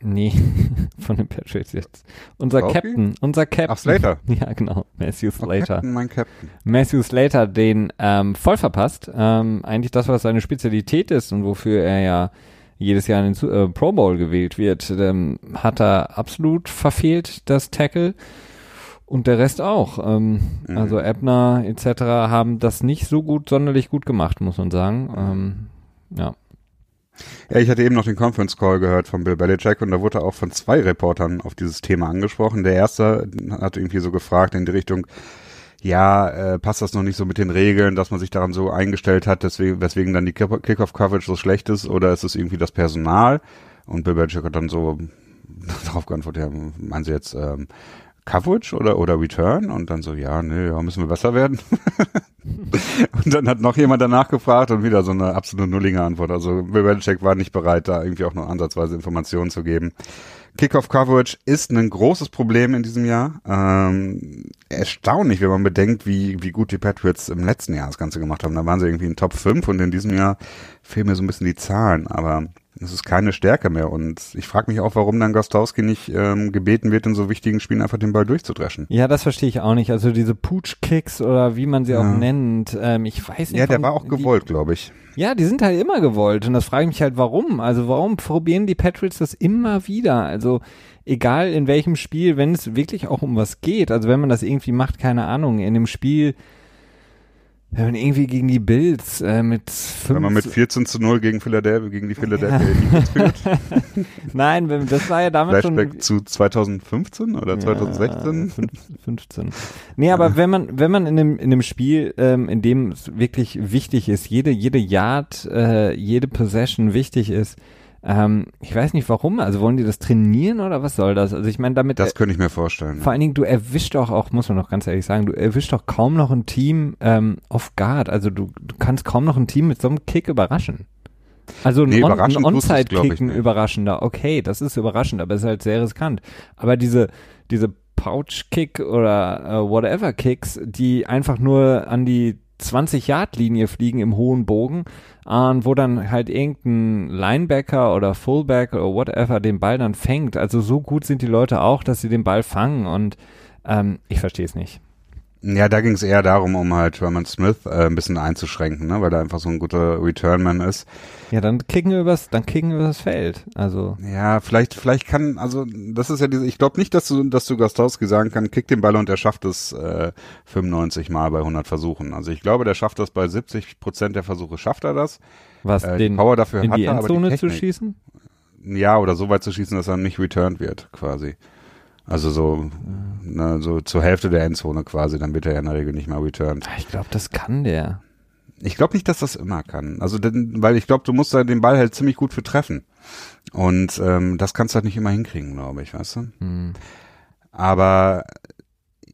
Nee, von den Patriots jetzt. Unser Rocky? Captain, unser Captain. Ach, Slater. Ja, genau. Matthew Slater. Oh, Captain, mein Captain. Matthew Slater, den ähm, voll verpasst. Ähm, eigentlich das, was seine Spezialität ist und wofür er ja jedes Jahr in den äh, Pro Bowl gewählt wird, ähm, hat er absolut verfehlt, das Tackle. Und der Rest auch. Ähm, mhm. Also Ebner etc. haben das nicht so gut, sonderlich gut gemacht, muss man sagen. Ähm, ja. Ja, ich hatte eben noch den Conference Call gehört von Bill Belichick und da wurde auch von zwei Reportern auf dieses Thema angesprochen. Der erste hat irgendwie so gefragt in die Richtung, ja, äh, passt das noch nicht so mit den Regeln, dass man sich daran so eingestellt hat, deswegen, weswegen dann die Kickoff-Coverage so schlecht ist, oder ist es irgendwie das Personal? Und Bill Belichick hat dann so darauf geantwortet, ja, meinen Sie jetzt ähm, Coverage oder, oder Return? Und dann so, ja, nee, ja, müssen wir besser werden. und dann hat noch jemand danach gefragt und wieder so eine absolut nullige Antwort. Also Bill Belichick war nicht bereit, da irgendwie auch nur ansatzweise Informationen zu geben. Kickoff Coverage ist ein großes Problem in diesem Jahr. Ähm, erstaunlich, wenn man bedenkt, wie, wie gut die Patriots im letzten Jahr das Ganze gemacht haben. Da waren sie irgendwie in Top 5 und in diesem Jahr fehlen mir so ein bisschen die Zahlen, aber es ist keine Stärke mehr. Und ich frage mich auch, warum dann Gostowski nicht ähm, gebeten wird, in so wichtigen Spielen einfach den Ball durchzudreschen. Ja, das verstehe ich auch nicht. Also diese Pooch-Kicks oder wie man sie ja. auch nennt, ähm, ich weiß nicht. Ja, der war auch gewollt, glaube ich. Ja, die sind halt immer gewollt und das frage ich mich halt, warum? Also warum probieren die Patriots das immer wieder? Also egal in welchem Spiel, wenn es wirklich auch um was geht, also wenn man das irgendwie macht, keine Ahnung, in dem Spiel wenn man irgendwie gegen die Bills äh, mit fünf, Wenn man mit 14 zu 0 gegen Philadelphia, gegen die Philadelphia Eagles führt. Nein, wenn- das war ja damals schon Flashback zu 2015 oder 2016. Ja, fünf- 15. Nee, aber wenn man, wenn man in einem, in einem Spiel, ähm, in dem es wirklich wichtig ist, jede, jede Yard, äh, jede Possession wichtig ist, ähm, ich weiß nicht warum, also wollen die das trainieren oder was soll das? Also ich meine, damit, Das könnte ich mir vorstellen. vor allen Dingen, du erwischst doch auch, muss man noch ganz ehrlich sagen, du erwischst doch kaum noch ein Team ähm, off guard. Also du, du kannst kaum noch ein Team mit so einem Kick überraschen. Also ein, Nee, On- ein überraschend tust du's, glaub ich, Onside-Kick, ein nicht. überraschender. Okay, das ist überraschend, aber es ist halt sehr riskant. Aber diese, diese Pouch-Kick oder äh, Whatever-Kicks, die einfach nur an die 20-Yard-Linie fliegen im hohen Bogen, äh, wo dann halt irgendein Linebacker oder Fullback oder whatever den Ball dann fängt. Also so gut sind die Leute auch, dass sie den Ball fangen und ähm, ich verstehe es nicht. Ja, da ging es eher darum, um halt Sherman Smith äh, ein bisschen einzuschränken, ne? weil er einfach so ein guter Returnman ist. Ja, dann kicken wir übers, dann kicken wir übers Feld. Also Ja, vielleicht, vielleicht kann, also das ist ja diese, ich glaube nicht, dass du, dass du Gastowski sagen kann, kick den Ball und er schafft es äh, 95 Mal bei 100 Versuchen. Also ich glaube, der schafft das bei 70 Prozent der Versuche, schafft er das. was Äh, die den Power dafür in hat die er, aber die Endzone zu Technik. schießen? Ja, oder so weit zu schießen, dass er nicht returned wird, quasi. Also so, ne, so zur Hälfte der Endzone quasi, dann wird er ja in der Regel nicht mehr returned. Ah, Ich glaube, das kann der. Ich glaube nicht, dass das immer kann. Also, denn, weil ich glaube, du musst da den Ball halt ziemlich gut für treffen. Und ähm, das kannst du halt nicht immer hinkriegen, glaube ich, weißt du? Hm. Aber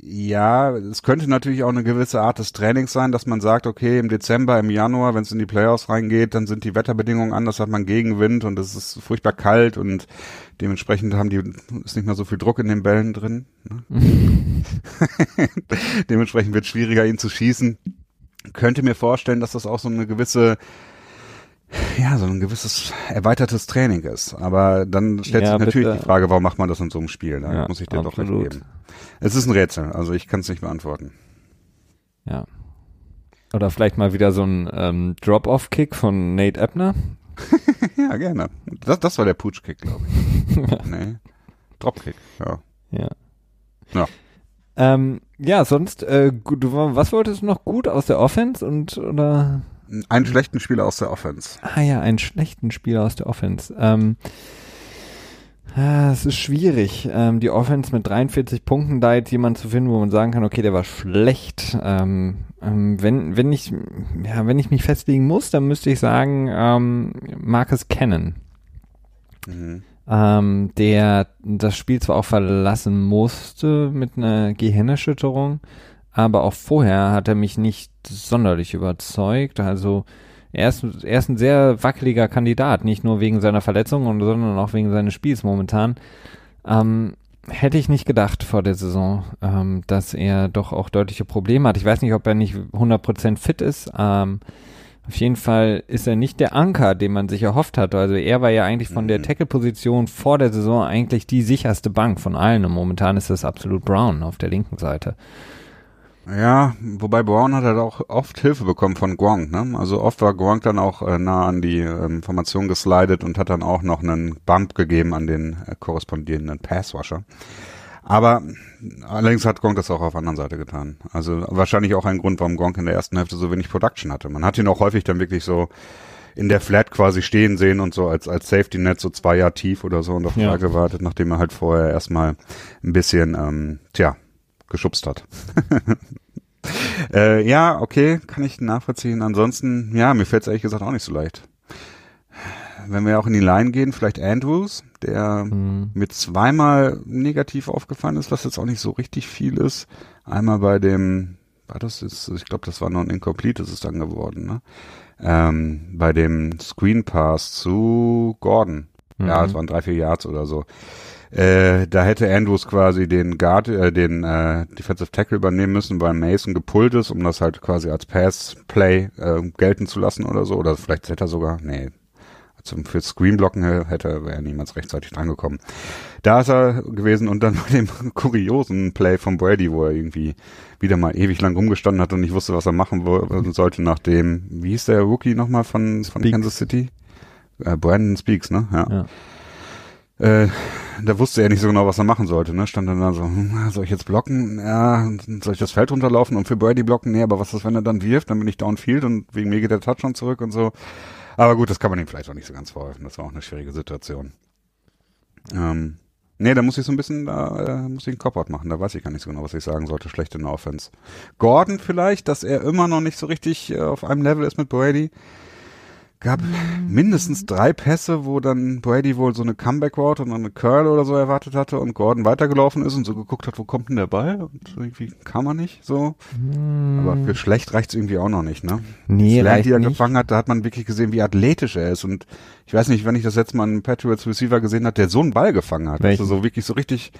ja, es könnte natürlich auch eine gewisse Art des Trainings sein, dass man sagt, okay, im Dezember, im Januar, wenn es in die Playoffs reingeht, dann sind die Wetterbedingungen anders, hat man Gegenwind und es ist furchtbar kalt und dementsprechend haben die ist nicht mehr so viel Druck in den Bällen drin. Ne? dementsprechend wird es schwieriger, ihn zu schießen. Könnte mir vorstellen, dass das auch so eine gewisse ja, so ein gewisses erweitertes Training ist. Aber dann stellt Ja, sich natürlich bitte. die Frage, warum macht man das in so einem Spiel? Da Ja, muss ich dir doch recht absolut. geben. Es ist ein Rätsel, also ich kann es nicht beantworten. Ja. Oder vielleicht mal wieder so ein ähm, Drop-Off-Kick von Nate Ebner. ja, gerne. Das, das war der Putsch-Kick, glaube ich. nee. Dropkick, ja. Ja. Ja. Ähm, ja, sonst, äh, du, was wolltest du noch gut aus der Offense und oder Einen schlechten Spieler aus der Offense. Ah ja, einen schlechten Spieler aus der Offense. Ähm, ah, es ist schwierig, ähm, die Offense mit 43 Punkten da jetzt jemanden zu finden, wo man sagen kann, okay, der war schlecht. Ähm, ähm, wenn, wenn ich, ja, wenn ich mich festlegen muss, dann müsste ich sagen, ähm, Marcus Cannon, Mhm. ähm, der das Spiel zwar auch verlassen musste mit einer Gehirnerschütterung, aber auch vorher hat er mich nicht sonderlich überzeugt. Also er ist, er ist ein sehr wackeliger Kandidat, nicht nur wegen seiner Verletzung, und- sondern auch wegen seines Spiels momentan. Ähm, hätte ich nicht gedacht vor der Saison, ähm, dass er doch auch deutliche Probleme hat. Ich weiß nicht, ob er nicht 100% fit ist. Ähm, auf jeden Fall ist er nicht der Anker, den man sich erhofft hat. Also er war ja eigentlich von der Mhm. Tackle-Position vor der Saison eigentlich die sicherste Bank von allen. Und momentan ist das absolut Brown auf der linken Seite. Ja, wobei Brown hat halt auch oft Hilfe bekommen von Gronk, ne? Also oft war Gronk dann auch äh, nah an die ähm, Formation geslidet und hat dann auch noch einen Bump gegeben an den äh, korrespondierenden Passwasher. Aber allerdings hat Gronk das auch auf der anderen Seite getan. Also wahrscheinlich auch ein Grund, warum Gronk in der ersten Hälfte so wenig Production hatte. Man hat ihn auch häufig dann wirklich so in der Flat quasi stehen sehen und so als, als Safety Net so zwei Jahre tief oder so und auf ja. gewartet, nachdem er halt vorher erstmal ein bisschen, ähm, tja, geschubst hat. äh, ja, okay, kann ich nachvollziehen. Ansonsten, ja, mir fällt es ehrlich gesagt auch nicht so leicht. Wenn wir auch in die Line gehen, vielleicht Andrews, der Hm. mir zweimal negativ aufgefallen ist, was jetzt auch nicht so richtig viel ist. Einmal bei dem, war das jetzt, ich glaube, das war noch ein Incomplete, ist es dann geworden, ne? Ähm, bei dem Screen Pass zu Gordon. Ja, Mhm. es waren drei, vier Yards oder so. Äh, da hätte Andrews quasi den Guard, äh, den äh, Defensive Tackle übernehmen müssen, weil Mason gepullt ist, um das halt quasi als Pass-Play äh, gelten zu lassen oder so. Oder vielleicht hätte er sogar, nee, zum für Screenblocken hätte wäre er niemals rechtzeitig drangekommen. Da ist er gewesen und dann bei dem kuriosen Play von Brady, wo er irgendwie wieder mal ewig lang rumgestanden hat und nicht wusste, was er machen sollte, nachdem, wie hieß der Rookie nochmal von, von Speaks. Kansas City? Äh, Brandon Speaks, ne? Ja. Ja. Äh, da wusste er nicht so genau, was er machen sollte, ne? Stand dann da so, hm, soll ich jetzt blocken? Ja, soll ich das Feld runterlaufen und für Brady blocken? Nee, aber was ist, wenn er dann wirft? Dann bin ich downfield und wegen mir geht der Touchdown zurück und so. Aber gut, das kann man ihm vielleicht auch nicht so ganz vorwerfen. Das war auch eine schwierige Situation. Ähm, nee, da muss ich so ein bisschen, da äh, muss ich einen Cop-Out machen. Da weiß ich gar nicht so genau, was ich sagen sollte. Schlecht in der Offense. Gordon vielleicht, dass er immer noch nicht so richtig äh, auf einem Level ist mit Brady gab mindestens drei Pässe, wo dann Brady wohl so eine Comeback-Route und eine Curl oder so erwartet hatte und Gordon weitergelaufen ist und so geguckt hat, wo kommt denn der Ball? Und irgendwie kam er nicht so. Mm. Aber für schlecht reicht's irgendwie auch noch nicht, ne? Nee, Slant, die er nicht. gefangen hat, da hat man wirklich gesehen, wie athletisch er ist. Und ich weiß nicht, wenn ich das letzte Mal einen Patriots Receiver gesehen hat, der so einen Ball gefangen hat. Welchen? Also so wirklich so richtig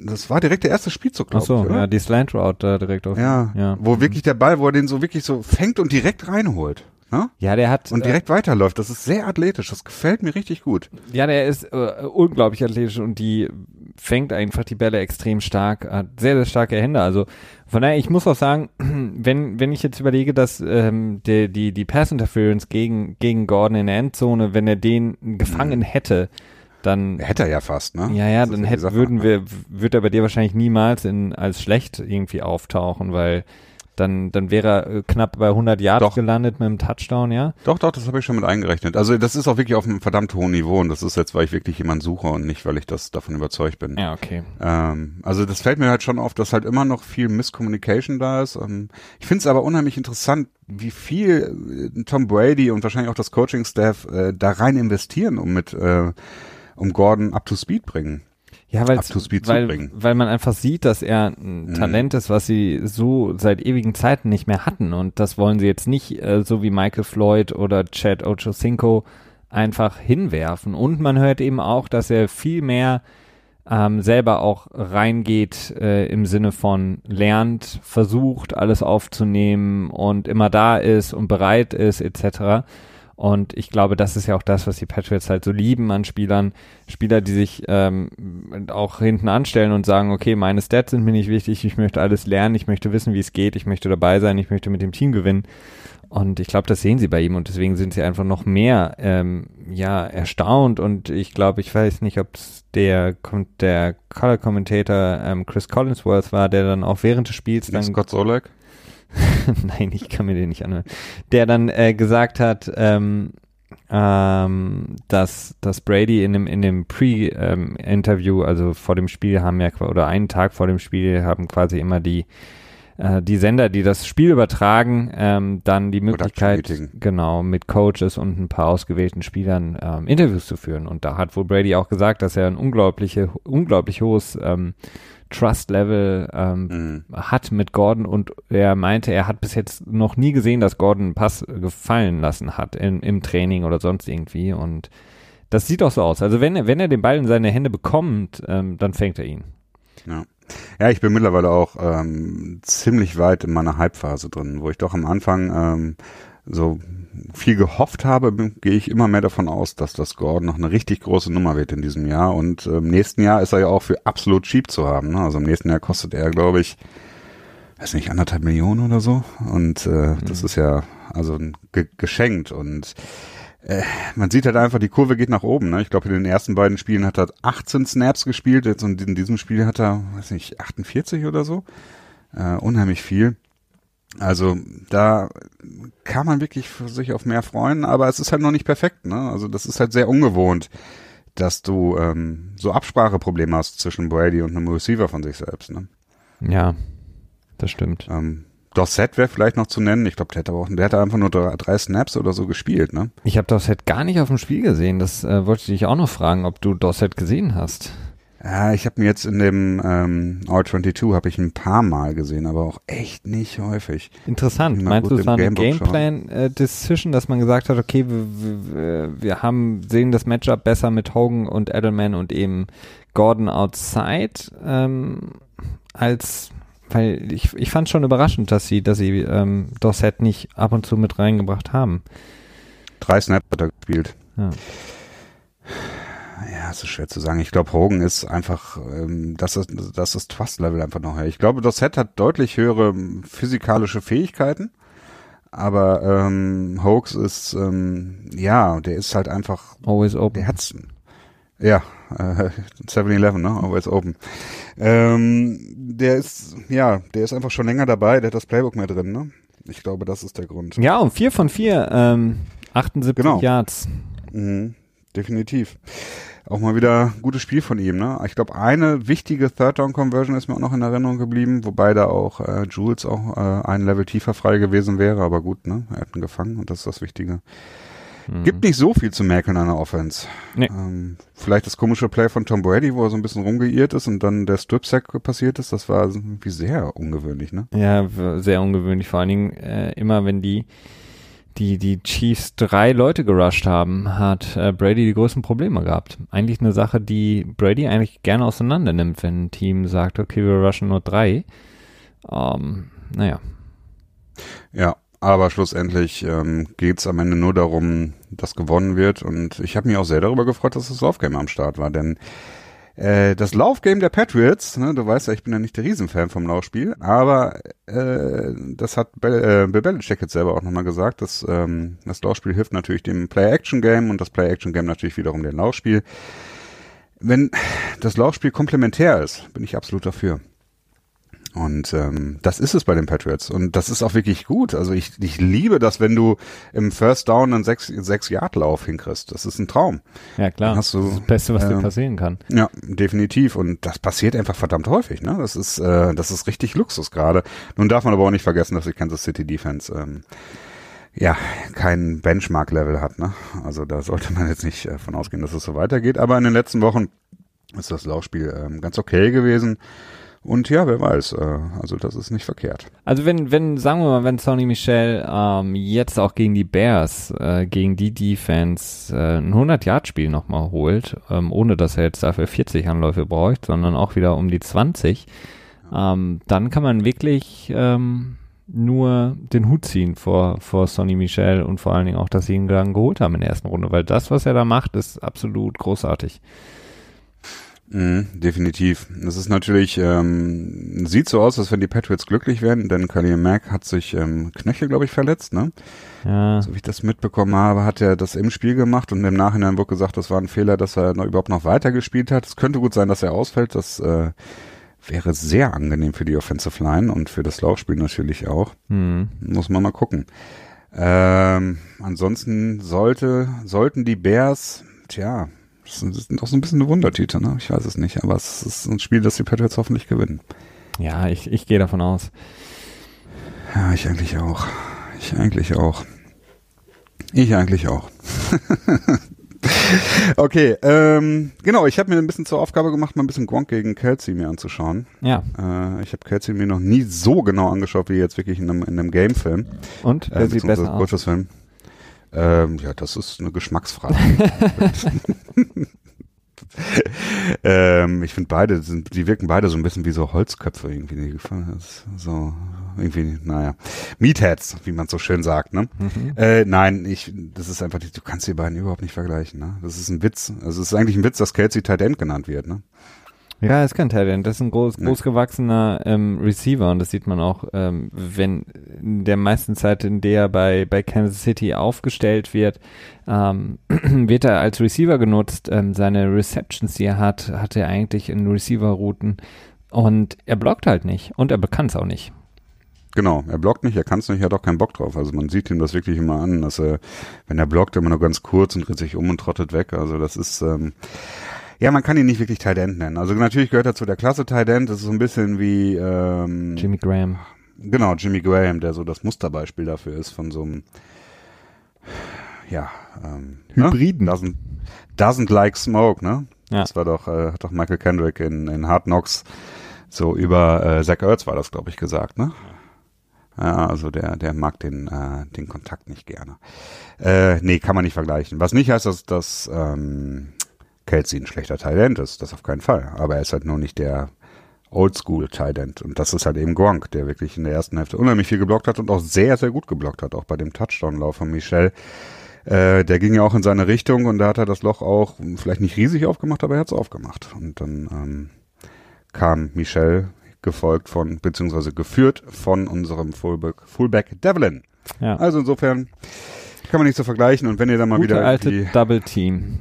das war direkt der erste Spielzug, glaube Ach so, ich, ja, die Slant Route da direkt auf. Ja, ja. wo wirklich der Ball, wo er den so wirklich so fängt und direkt reinholt. Ne? Ja, der hat Und direkt weiterläuft. Das ist sehr athletisch. Das gefällt mir richtig gut. Äh, ja, der ist äh, unglaublich athletisch und die fängt einfach die Bälle extrem stark, hat sehr, sehr starke Hände. Also von daher, ich muss auch sagen, wenn, wenn ich jetzt überlege, dass ähm, die, die Pass Interference gegen, gegen Gordon in der Endzone, wenn er den gefangen hätte, dann Hätte er ja fast, ne? ja, ja, Das dann die hätte, Sache. würden wir, wird er bei dir wahrscheinlich niemals in, als schlecht irgendwie auftauchen, weil dann, dann wäre er äh, knapp bei 100 Yards Doch. gelandet mit einem Touchdown, ja. Doch, doch, das habe ich schon mit eingerechnet. Also das ist auch wirklich auf einem verdammt hohen Niveau und das ist jetzt, weil ich wirklich jemanden suche und nicht, weil ich das davon überzeugt bin. Ja, okay. Ähm, also das fällt mir halt schon auf, dass halt immer noch viel Miscommunication da ist. Ähm, ich finde es aber unheimlich interessant, wie viel äh, Tom Brady und wahrscheinlich auch das Coaching-Staff äh, da rein investieren, um mit äh, um Gordon up to speed bringen. Ja, weil, weil, weil man einfach sieht, dass er ein Talent ist, was sie so seit ewigen Zeiten nicht mehr hatten. Und das wollen sie jetzt nicht, äh, so wie Michael Floyd oder Chad Ochocinco, einfach hinwerfen. Und man hört eben auch, dass er viel mehr ähm, selber auch reingeht äh, im Sinne von lernt, versucht, alles aufzunehmen und immer da ist und bereit ist, etc. Und ich glaube, das ist ja auch das, was die Patriots halt so lieben an Spielern. Spieler, die sich ähm, auch hinten anstellen und sagen, okay, meine Stats sind mir nicht wichtig, ich möchte alles lernen, ich möchte wissen, wie es geht, ich möchte dabei sein, ich möchte mit dem Team gewinnen. Und ich glaube, das sehen sie bei ihm und deswegen sind sie einfach noch mehr ähm, ja erstaunt und ich glaube, ich weiß nicht, ob es der kommt der Color Commentator ähm, Chris Collinsworth war, der dann auch während des Spiels dann Scott Solak? Nein, ich kann mir den nicht anhören. Der dann äh, gesagt hat, ähm, ähm, dass, dass Brady in dem, in dem Pre-Interview, also vor dem Spiel haben ja, oder einen Tag vor dem Spiel haben quasi immer die, äh, die Sender, die das Spiel übertragen, ähm, dann die Möglichkeit, genau, mit Coaches und ein paar ausgewählten Spielern ähm, Interviews zu führen. Und da hat wohl Brady auch gesagt, dass er ein unglaubliche, unglaublich hohes ähm, Trust-Level ähm, Mhm. hat mit Gordon und er meinte, er hat bis jetzt noch nie gesehen, dass Gordon einen Pass gefallen lassen hat in, im Training oder sonst irgendwie und das sieht auch so aus. Also wenn er, wenn er den Ball in seine Hände bekommt, ähm, dann fängt er ihn. Ja. Ja, ich bin mittlerweile auch ähm, ziemlich weit in meiner Hype-Phase drin, wo ich doch am Anfang ähm, so viel gehofft habe, gehe ich immer mehr davon aus, dass das Gordon noch eine richtig große Nummer wird in diesem Jahr. Und äh, im nächsten Jahr ist er ja auch für absolut cheap zu haben. Ne? Also im nächsten Jahr kostet er, glaube ich, weiß nicht, anderthalb Millionen oder so. Und äh, das ist ja also ge geschenkt. Und äh, man sieht halt einfach, die Kurve geht nach oben. Ne? Ich glaube, in den ersten beiden Spielen hat er 18 Snaps gespielt. Jetzt und in diesem Spiel hat er, weiß nicht, 48 oder so. Äh, unheimlich viel. Also da kann man wirklich für sich auf mehr freuen, aber es ist halt noch nicht perfekt. Ne? Also das ist halt sehr ungewohnt, dass du ähm, so Abspracheprobleme hast zwischen Brady und einem Receiver von sich selbst. Ne? Ja, das stimmt. Ähm, Dossett wäre vielleicht noch zu nennen. Ich glaube, der der hat einfach nur drei, drei Snaps oder so gespielt. Ne? Ich habe Dorset gar nicht auf dem Spiel gesehen. Das äh, wollte ich dich auch noch fragen, ob du Dorset gesehen hast. Ja, ich habe mir jetzt in dem ähm, All-22 habe ich ein paar Mal gesehen, aber auch echt nicht häufig. Interessant. Meinst du, es war eine. Gameplan-Decision, dass man gesagt hat, okay, wir, haben, sehen das Matchup besser mit Hogan und Edelman und eben Gordon outside, ähm, als, weil ich, ich fand schon überraschend, dass sie, dass sie ähm, Dorset nicht ab und zu mit reingebracht haben. Drei Snaps hat er gespielt. Ja. Ja, es ist schwer zu sagen. Ich glaube, Hogan ist einfach, ähm, das ist das ist Trust-Level einfach noch höher. Ich glaube, Dossett hat deutlich höhere ähm, physikalische Fähigkeiten, aber ähm, Hoax ist, ähm, ja, der ist halt einfach, Always open. der hat's, Ja, äh, 7-Eleven, ne? Always open. Ähm, der ist, ja, der ist einfach schon länger dabei, der hat das Playbook mehr drin, ne? Ich glaube, das ist der Grund. Ja, und vier von vier, ähm, 78 Genau. Yards. Mhm, definitiv. Auch mal wieder ein gutes Spiel von ihm, ne? Ich glaube, eine wichtige Third Down Conversion ist mir auch noch in Erinnerung geblieben, wobei da auch äh, Jules auch äh, ein Level tiefer frei gewesen wäre, aber gut, ne? Er hat ihn gefangen und das ist das Wichtige. Gibt nicht so viel zu merken an der Offense. Nee. Ähm, vielleicht das komische Play von Tom Brady, wo er so ein bisschen rumgeirrt ist und dann der Strip-Sack passiert ist, das war irgendwie sehr ungewöhnlich, ne? Ja, sehr ungewöhnlich. Vor allen Dingen äh, immer, wenn die die die Chiefs drei Leute gerusht haben, hat äh, Brady die größten Probleme gehabt. Eigentlich eine Sache, die Brady eigentlich gerne auseinander nimmt, wenn ein Team sagt, okay, wir rushen nur drei. Ähm, naja, Ja, aber schlussendlich ähm, geht's am Ende nur darum, dass gewonnen wird. Und ich habe mich auch sehr darüber gefreut, dass das Laufgame am Start war. Denn äh, das Laufgame der Patriots, ne, du weißt ja, ich bin ja nicht der Riesenfan vom Laufspiel, aber äh, das hat Be äh, Bill Belichick jetzt selber auch nochmal gesagt, dass ähm, das Laufspiel hilft natürlich dem Play-Action-Game und das Play-Action-Game natürlich wiederum dem Laufspiel. Wenn das Laufspiel komplementär ist, bin ich absolut dafür. Und ähm, das ist es bei den Patriots. Und das ist auch wirklich gut. Also ich, ich liebe das, wenn du im First Down einen sechs, sechs Yard Lauf hinkriegst. Das ist ein Traum. ja klar. Hast du, das ist das Beste, was dir ähm, passieren kann. Ja, definitiv. Und das passiert einfach verdammt häufig. Ne? Das ist, äh, das ist richtig Luxus gerade. Nun darf man aber auch nicht vergessen, dass die Kansas City Defense ähm, ja kein Benchmark-Level hat. Ne? Also da sollte man jetzt nicht äh, von ausgehen, dass es so weitergeht. Aber in den letzten Wochen ist das Laufspiel ähm, ganz okay gewesen. Und ja, wer weiß. Äh, also das ist nicht verkehrt. Also wenn, wenn, sagen wir mal, wenn Sonny Michel ähm, jetzt auch gegen die Bears, äh, gegen die Defense äh, ein 100-Yard-Spiel nochmal holt, ähm, ohne dass er jetzt dafür 40 Anläufe braucht, sondern auch wieder um die 20, ähm, dann kann man wirklich ähm, nur den Hut ziehen vor, vor Sonny Michel und vor allen Dingen auch, dass sie ihn dann geholt haben in der ersten Runde, weil das, was er da macht, ist absolut großartig. Mhm, definitiv. Das ist natürlich, ähm, sieht so aus, als wenn die Patriots glücklich wären, denn Khalil Mack hat sich ähm, Knöchel, glaube ich, verletzt, ne? Ja, So wie ich das mitbekommen habe, hat er das im Spiel gemacht und im Nachhinein wurde gesagt, das war ein Fehler, dass er noch, überhaupt noch weitergespielt hat. Es könnte gut sein, dass er ausfällt. Das äh, wäre sehr angenehm für die Offensive Line und für das Laufspiel natürlich auch. hm. Muss man mal gucken. Ähm, ansonsten sollte, sollten die Bears, tja, das sind, doch so ein bisschen eine Wundertüte, ne? Ich weiß es nicht, aber es ist ein Spiel, das die Patriots hoffentlich gewinnen. ja ich, ich gehe davon aus. Ja, ich eigentlich auch. Ich eigentlich auch. Ich eigentlich auch. okay, ähm, genau, ich habe mir ein bisschen zur Aufgabe gemacht, mal ein bisschen Gronk gegen Kelsey mir anzuschauen. Ja, Äh, ich habe Kelsey mir noch nie so genau angeschaut, wie jetzt wirklich in einem, in einem Game-Film. und wer Äh, sieht besser aus? Kurzfilm. Ähm, ja, das ist eine Geschmacksfrage. ähm, ich finde beide, sind, die wirken beide so ein bisschen wie so Holzköpfe irgendwie. So, irgendwie, naja. Meatheads, wie man so schön sagt, ne? Mhm. Äh, nein, ich, das ist einfach, du kannst die beiden überhaupt nicht vergleichen, ne? Das ist ein Witz. Also es ist eigentlich ein Witz, dass Kelsey Tight End genannt wird, ne? Ja, ist kein Talent. Das ist ein groß, Nee. großgewachsener ähm, Receiver und das sieht man auch, ähm, wenn in der meisten Zeit, in der er bei, bei Kansas City aufgestellt wird, ähm, wird er als Receiver genutzt. Ähm, seine Receptions, die er hat, hat er eigentlich in Receiver-Routen und er blockt halt nicht und er kann es auch nicht. Genau, er blockt nicht, er kann es nicht, er hat auch keinen Bock drauf. Also man sieht ihm das wirklich immer an, dass er, wenn er blockt, immer nur ganz kurz und dreht sich um und trottet weg. Also das ist, ähm, ja, man kann ihn nicht wirklich Tight End nennen. Also natürlich gehört er zu der Klasse Tight End. Das ist so ein bisschen wie, ähm, Jimmy Graham. genau, Jimmy Graham, der so das Musterbeispiel dafür ist von so einem, ja, ähm, Hybriden. Ne? Doesn't, doesn't like smoke, ne? Ja. Das war doch, äh, hat doch Michael Kendrick in, in Hard Knocks so über äh, Zach Ertz war das, glaube ich, gesagt, ne? Ja, also der, der mag den, äh, den Kontakt nicht gerne. Äh, nee, kann man nicht vergleichen. Was nicht heißt, dass, dass ähm, Kelsey ein schlechter Talent ist, das auf keinen Fall. Aber er ist halt nur nicht der Oldschool Talent. Und das ist halt eben Gronk, der wirklich in der ersten Hälfte unheimlich viel geblockt hat und auch sehr, sehr gut geblockt hat, auch bei dem Touchdown-Lauf von Michel. Äh, der ging ja auch in seine Richtung und da hat er das Loch auch vielleicht nicht riesig aufgemacht, aber er hat es aufgemacht. Und dann ähm, kam Michel gefolgt von, beziehungsweise geführt von unserem Fullback, Fullback Devlin. Ja. Also insofern kann man nicht so vergleichen und wenn ihr dann mal Gute wieder alte Double Team.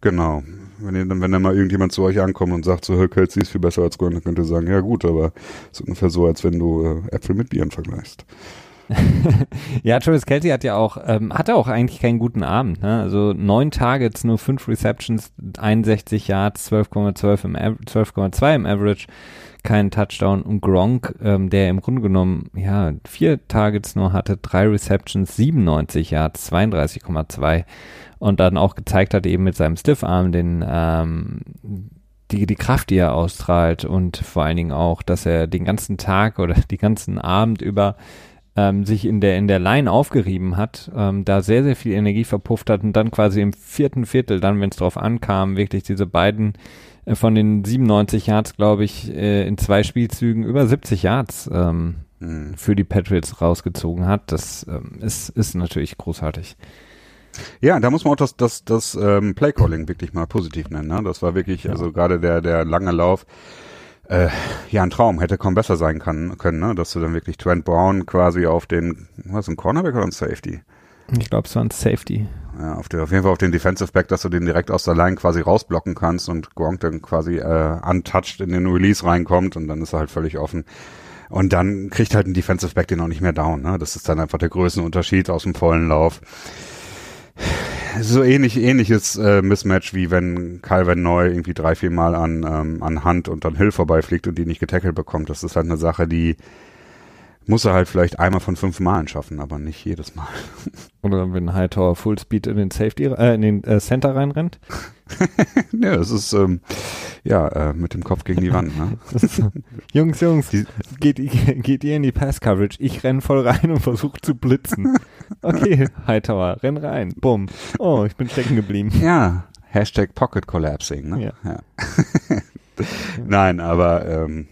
genau, wenn ihr dann, wenn dann mal irgendjemand zu euch ankommt und sagt, so, Kelsey ist viel besser als Gordon, dann könnt ihr sagen, ja gut, aber es ist ungefähr so, als wenn du äh, Äpfel mit Bieren vergleichst. ja, Travis Kelsey hat ja auch, ähm, hatte auch eigentlich keinen guten Abend. Ne? Also neun Targets, nur fünf Receptions, 61 Yards, 12,12 im 12,2 im Average, keinen Touchdown. Und Gronk, ähm, der im Grunde genommen ja vier Targets nur hatte, drei Receptions, 97 Yards, 32,2 und dann auch gezeigt hat eben mit seinem Stiffarm den ähm, die, die Kraft, die er ausstrahlt. Und vor allen Dingen auch, dass er den ganzen Tag oder die ganzen Abend über ähm, sich in der in der Line aufgerieben hat, ähm, da sehr sehr viel Energie verpufft hat. Und dann quasi im vierten Viertel, dann wenn es drauf ankam, wirklich diese beiden von den 97 Yards, glaube ich, äh, in zwei Spielzügen über 70 Yards ähm, mhm. für die Patriots rausgezogen hat. Das ähm, ist ist natürlich großartig. Ja, da muss man auch das, das, das ähm, Playcalling wirklich mal positiv nennen. Ne? Das war wirklich, ja. also gerade der, der lange Lauf, äh, ja, ein Traum, hätte kaum besser sein kann, können, ne? dass du dann wirklich Trent Brown quasi auf den, was, ein Cornerback oder ein Safety? Ich glaube, es war ein Safety. Ja, auf, der, auf jeden Fall auf den Defensive Back, dass du den direkt aus der Line quasi rausblocken kannst und Gronk dann quasi äh, untouched in den Release reinkommt und dann ist er halt völlig offen. Und dann kriegt halt ein Defensive Back den auch nicht mehr down. Ne? Das ist dann einfach der Größenunterschied aus dem vollen Lauf so ähnlich, ähnliches äh, Mismatch, wie wenn Calvin Neu irgendwie drei, vier Mal an, ähm, an Hand und dann Hill vorbeifliegt und die nicht getackelt bekommt. Das ist halt eine Sache, die muss er halt vielleicht einmal von fünf Malen schaffen, aber nicht jedes Mal. Oder wenn Hightower Fullspeed in den Safety, äh, in den äh, Center reinrennt. ja, es ist ähm, ja äh, mit dem Kopf gegen die Wand. Ne? Jungs, Jungs, die, geht, geht ihr in die Pass Coverage? Ich renn voll rein und versuche zu blitzen. Okay, Hightower, renn rein, bumm. Oh, ich bin stecken geblieben. Ja, Hashtag Pocket Collapsing. Ne? Ja. ja. Nein, aber ähm,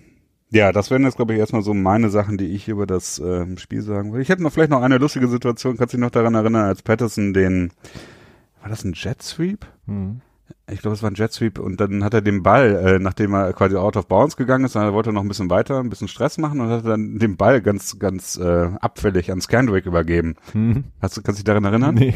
ja, das wären jetzt, glaube ich, erstmal so meine Sachen, die ich über das ähm, Spiel sagen will. Ich hätte noch vielleicht noch eine lustige Situation. Kannst du dich noch daran erinnern, als Patterson den, war das ein Jet Sweep? Hm. Ich glaube, es war ein Jet Sweep und dann hat er den Ball, äh, nachdem er quasi out of bounds gegangen ist, dann wollte er noch ein bisschen weiter, ein bisschen Stress machen und hat dann den Ball ganz, ganz äh, abfällig an Scandrick übergeben. Hm. Hast du, kannst du dich daran erinnern? Nee.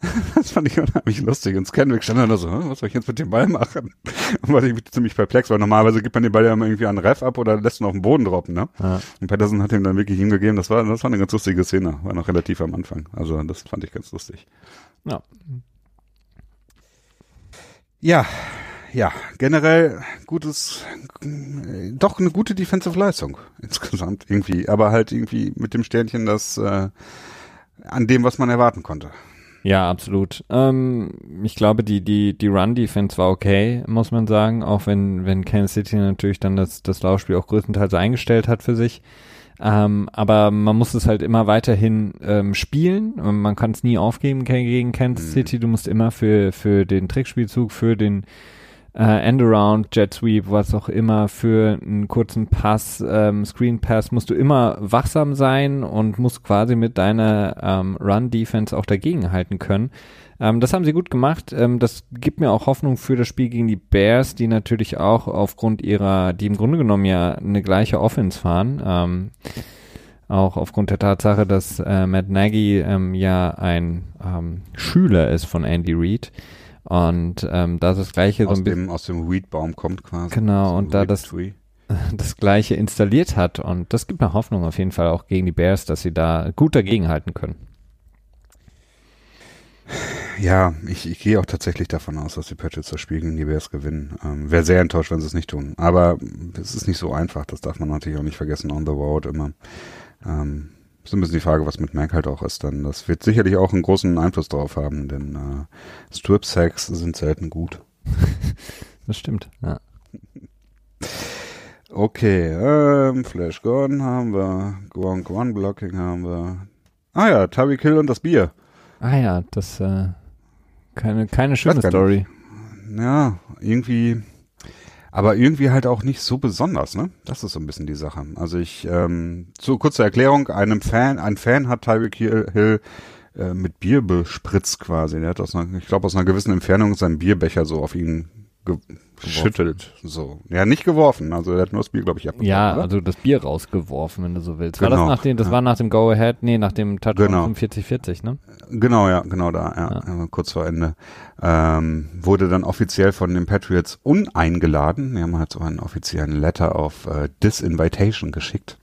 Das fand ich unheimlich lustig. Und Scanwick stand dann da so, was soll ich jetzt mit dem Ball machen? Und war ich ziemlich perplex, weil normalerweise gibt man den Ball ja immer irgendwie an Ref ab oder lässt ihn auf den Boden droppen, ne? Ja. Und Patterson hat ihm dann wirklich hingegeben. Das war, das war eine ganz lustige Szene. War noch relativ am Anfang. Also das fand ich ganz lustig. Ja. Ja, ja, generell gutes, doch eine gute Defensive Leistung insgesamt irgendwie, aber halt irgendwie mit dem Sternchen, das äh, an dem, was man erwarten konnte. Ja, absolut. Ähm, ich glaube, die, die, die Run-Defense war okay, muss man sagen, auch wenn, wenn Kansas City natürlich dann das, das Laufspiel auch größtenteils eingestellt hat für sich. Ähm, aber man muss es halt immer weiterhin ähm, spielen. Man kann es nie aufgeben gegen Kansas mhm. City. Du musst immer für, für den Trickspielzug, für den äh, Endaround, Jet Sweep, was auch immer, für einen kurzen Pass, ähm, Screen Pass, musst du immer wachsam sein und musst quasi mit deiner ähm, Run-Defense auch dagegen halten können. Ähm, das haben sie gut gemacht. Ähm, das gibt mir auch Hoffnung für das Spiel gegen die Bears, die natürlich auch aufgrund ihrer, die im Grunde genommen ja eine gleiche Offense fahren. Ähm, auch aufgrund der Tatsache, dass äh, Matt Nagy ähm, ja ein ähm, Schüler ist von Andy Reid. Und ähm, da das gleiche aus so ein dem aus dem Weedbaum kommt quasi. Genau und da das das gleiche installiert hat und das gibt mir Hoffnung auf jeden Fall auch gegen die Bears, dass sie da gut dagegenhalten können. Ja, ich, ich gehe auch tatsächlich davon aus, dass die Patriots das Spiel gegen die Bears gewinnen. Ähm, Wäre sehr enttäuscht, wenn sie es nicht tun. Aber es ist nicht so einfach, das darf man natürlich auch nicht vergessen, on the road immer. Ähm, ist ein bisschen die Frage, was mit Mac halt auch ist dann. Das wird sicherlich auch einen großen Einfluss darauf haben, denn äh, Strip-Sacks sind selten gut. das stimmt, ja. Okay, ähm, Flash Gordon haben wir, Gronk One Blocking haben wir. Ah ja, Tyreek Hill und das Bier. Ah ja, das äh, keine keine schöne Story. Ja, irgendwie aber irgendwie halt auch nicht so besonders, ne? Das ist so ein bisschen die Sache. Also ich, ähm, so kurze Erklärung, einem Fan, ein Fan hat Tyreek Hill, Hill äh, mit Bier bespritzt quasi. Der hat aus einer, ich glaube aus einer gewissen Entfernung seinen Bierbecher so auf ihn geschüttelt, so. Ja, nicht geworfen, also er hat nur das Bier, glaube ich, abgeworfen, Ja, oder? also das Bier rausgeworfen, wenn du so willst. War Genau, das nach dem, das ja. war nach dem Go-Ahead, nee, nach dem Touchdown Genau. 45-40, ne? Genau, ja, genau da, ja, äh, kurz vor Ende. Ähm, wurde dann offiziell von den Patriots uneingeladen. Die haben halt so einen offiziellen Letter of äh, Disinvitation geschickt.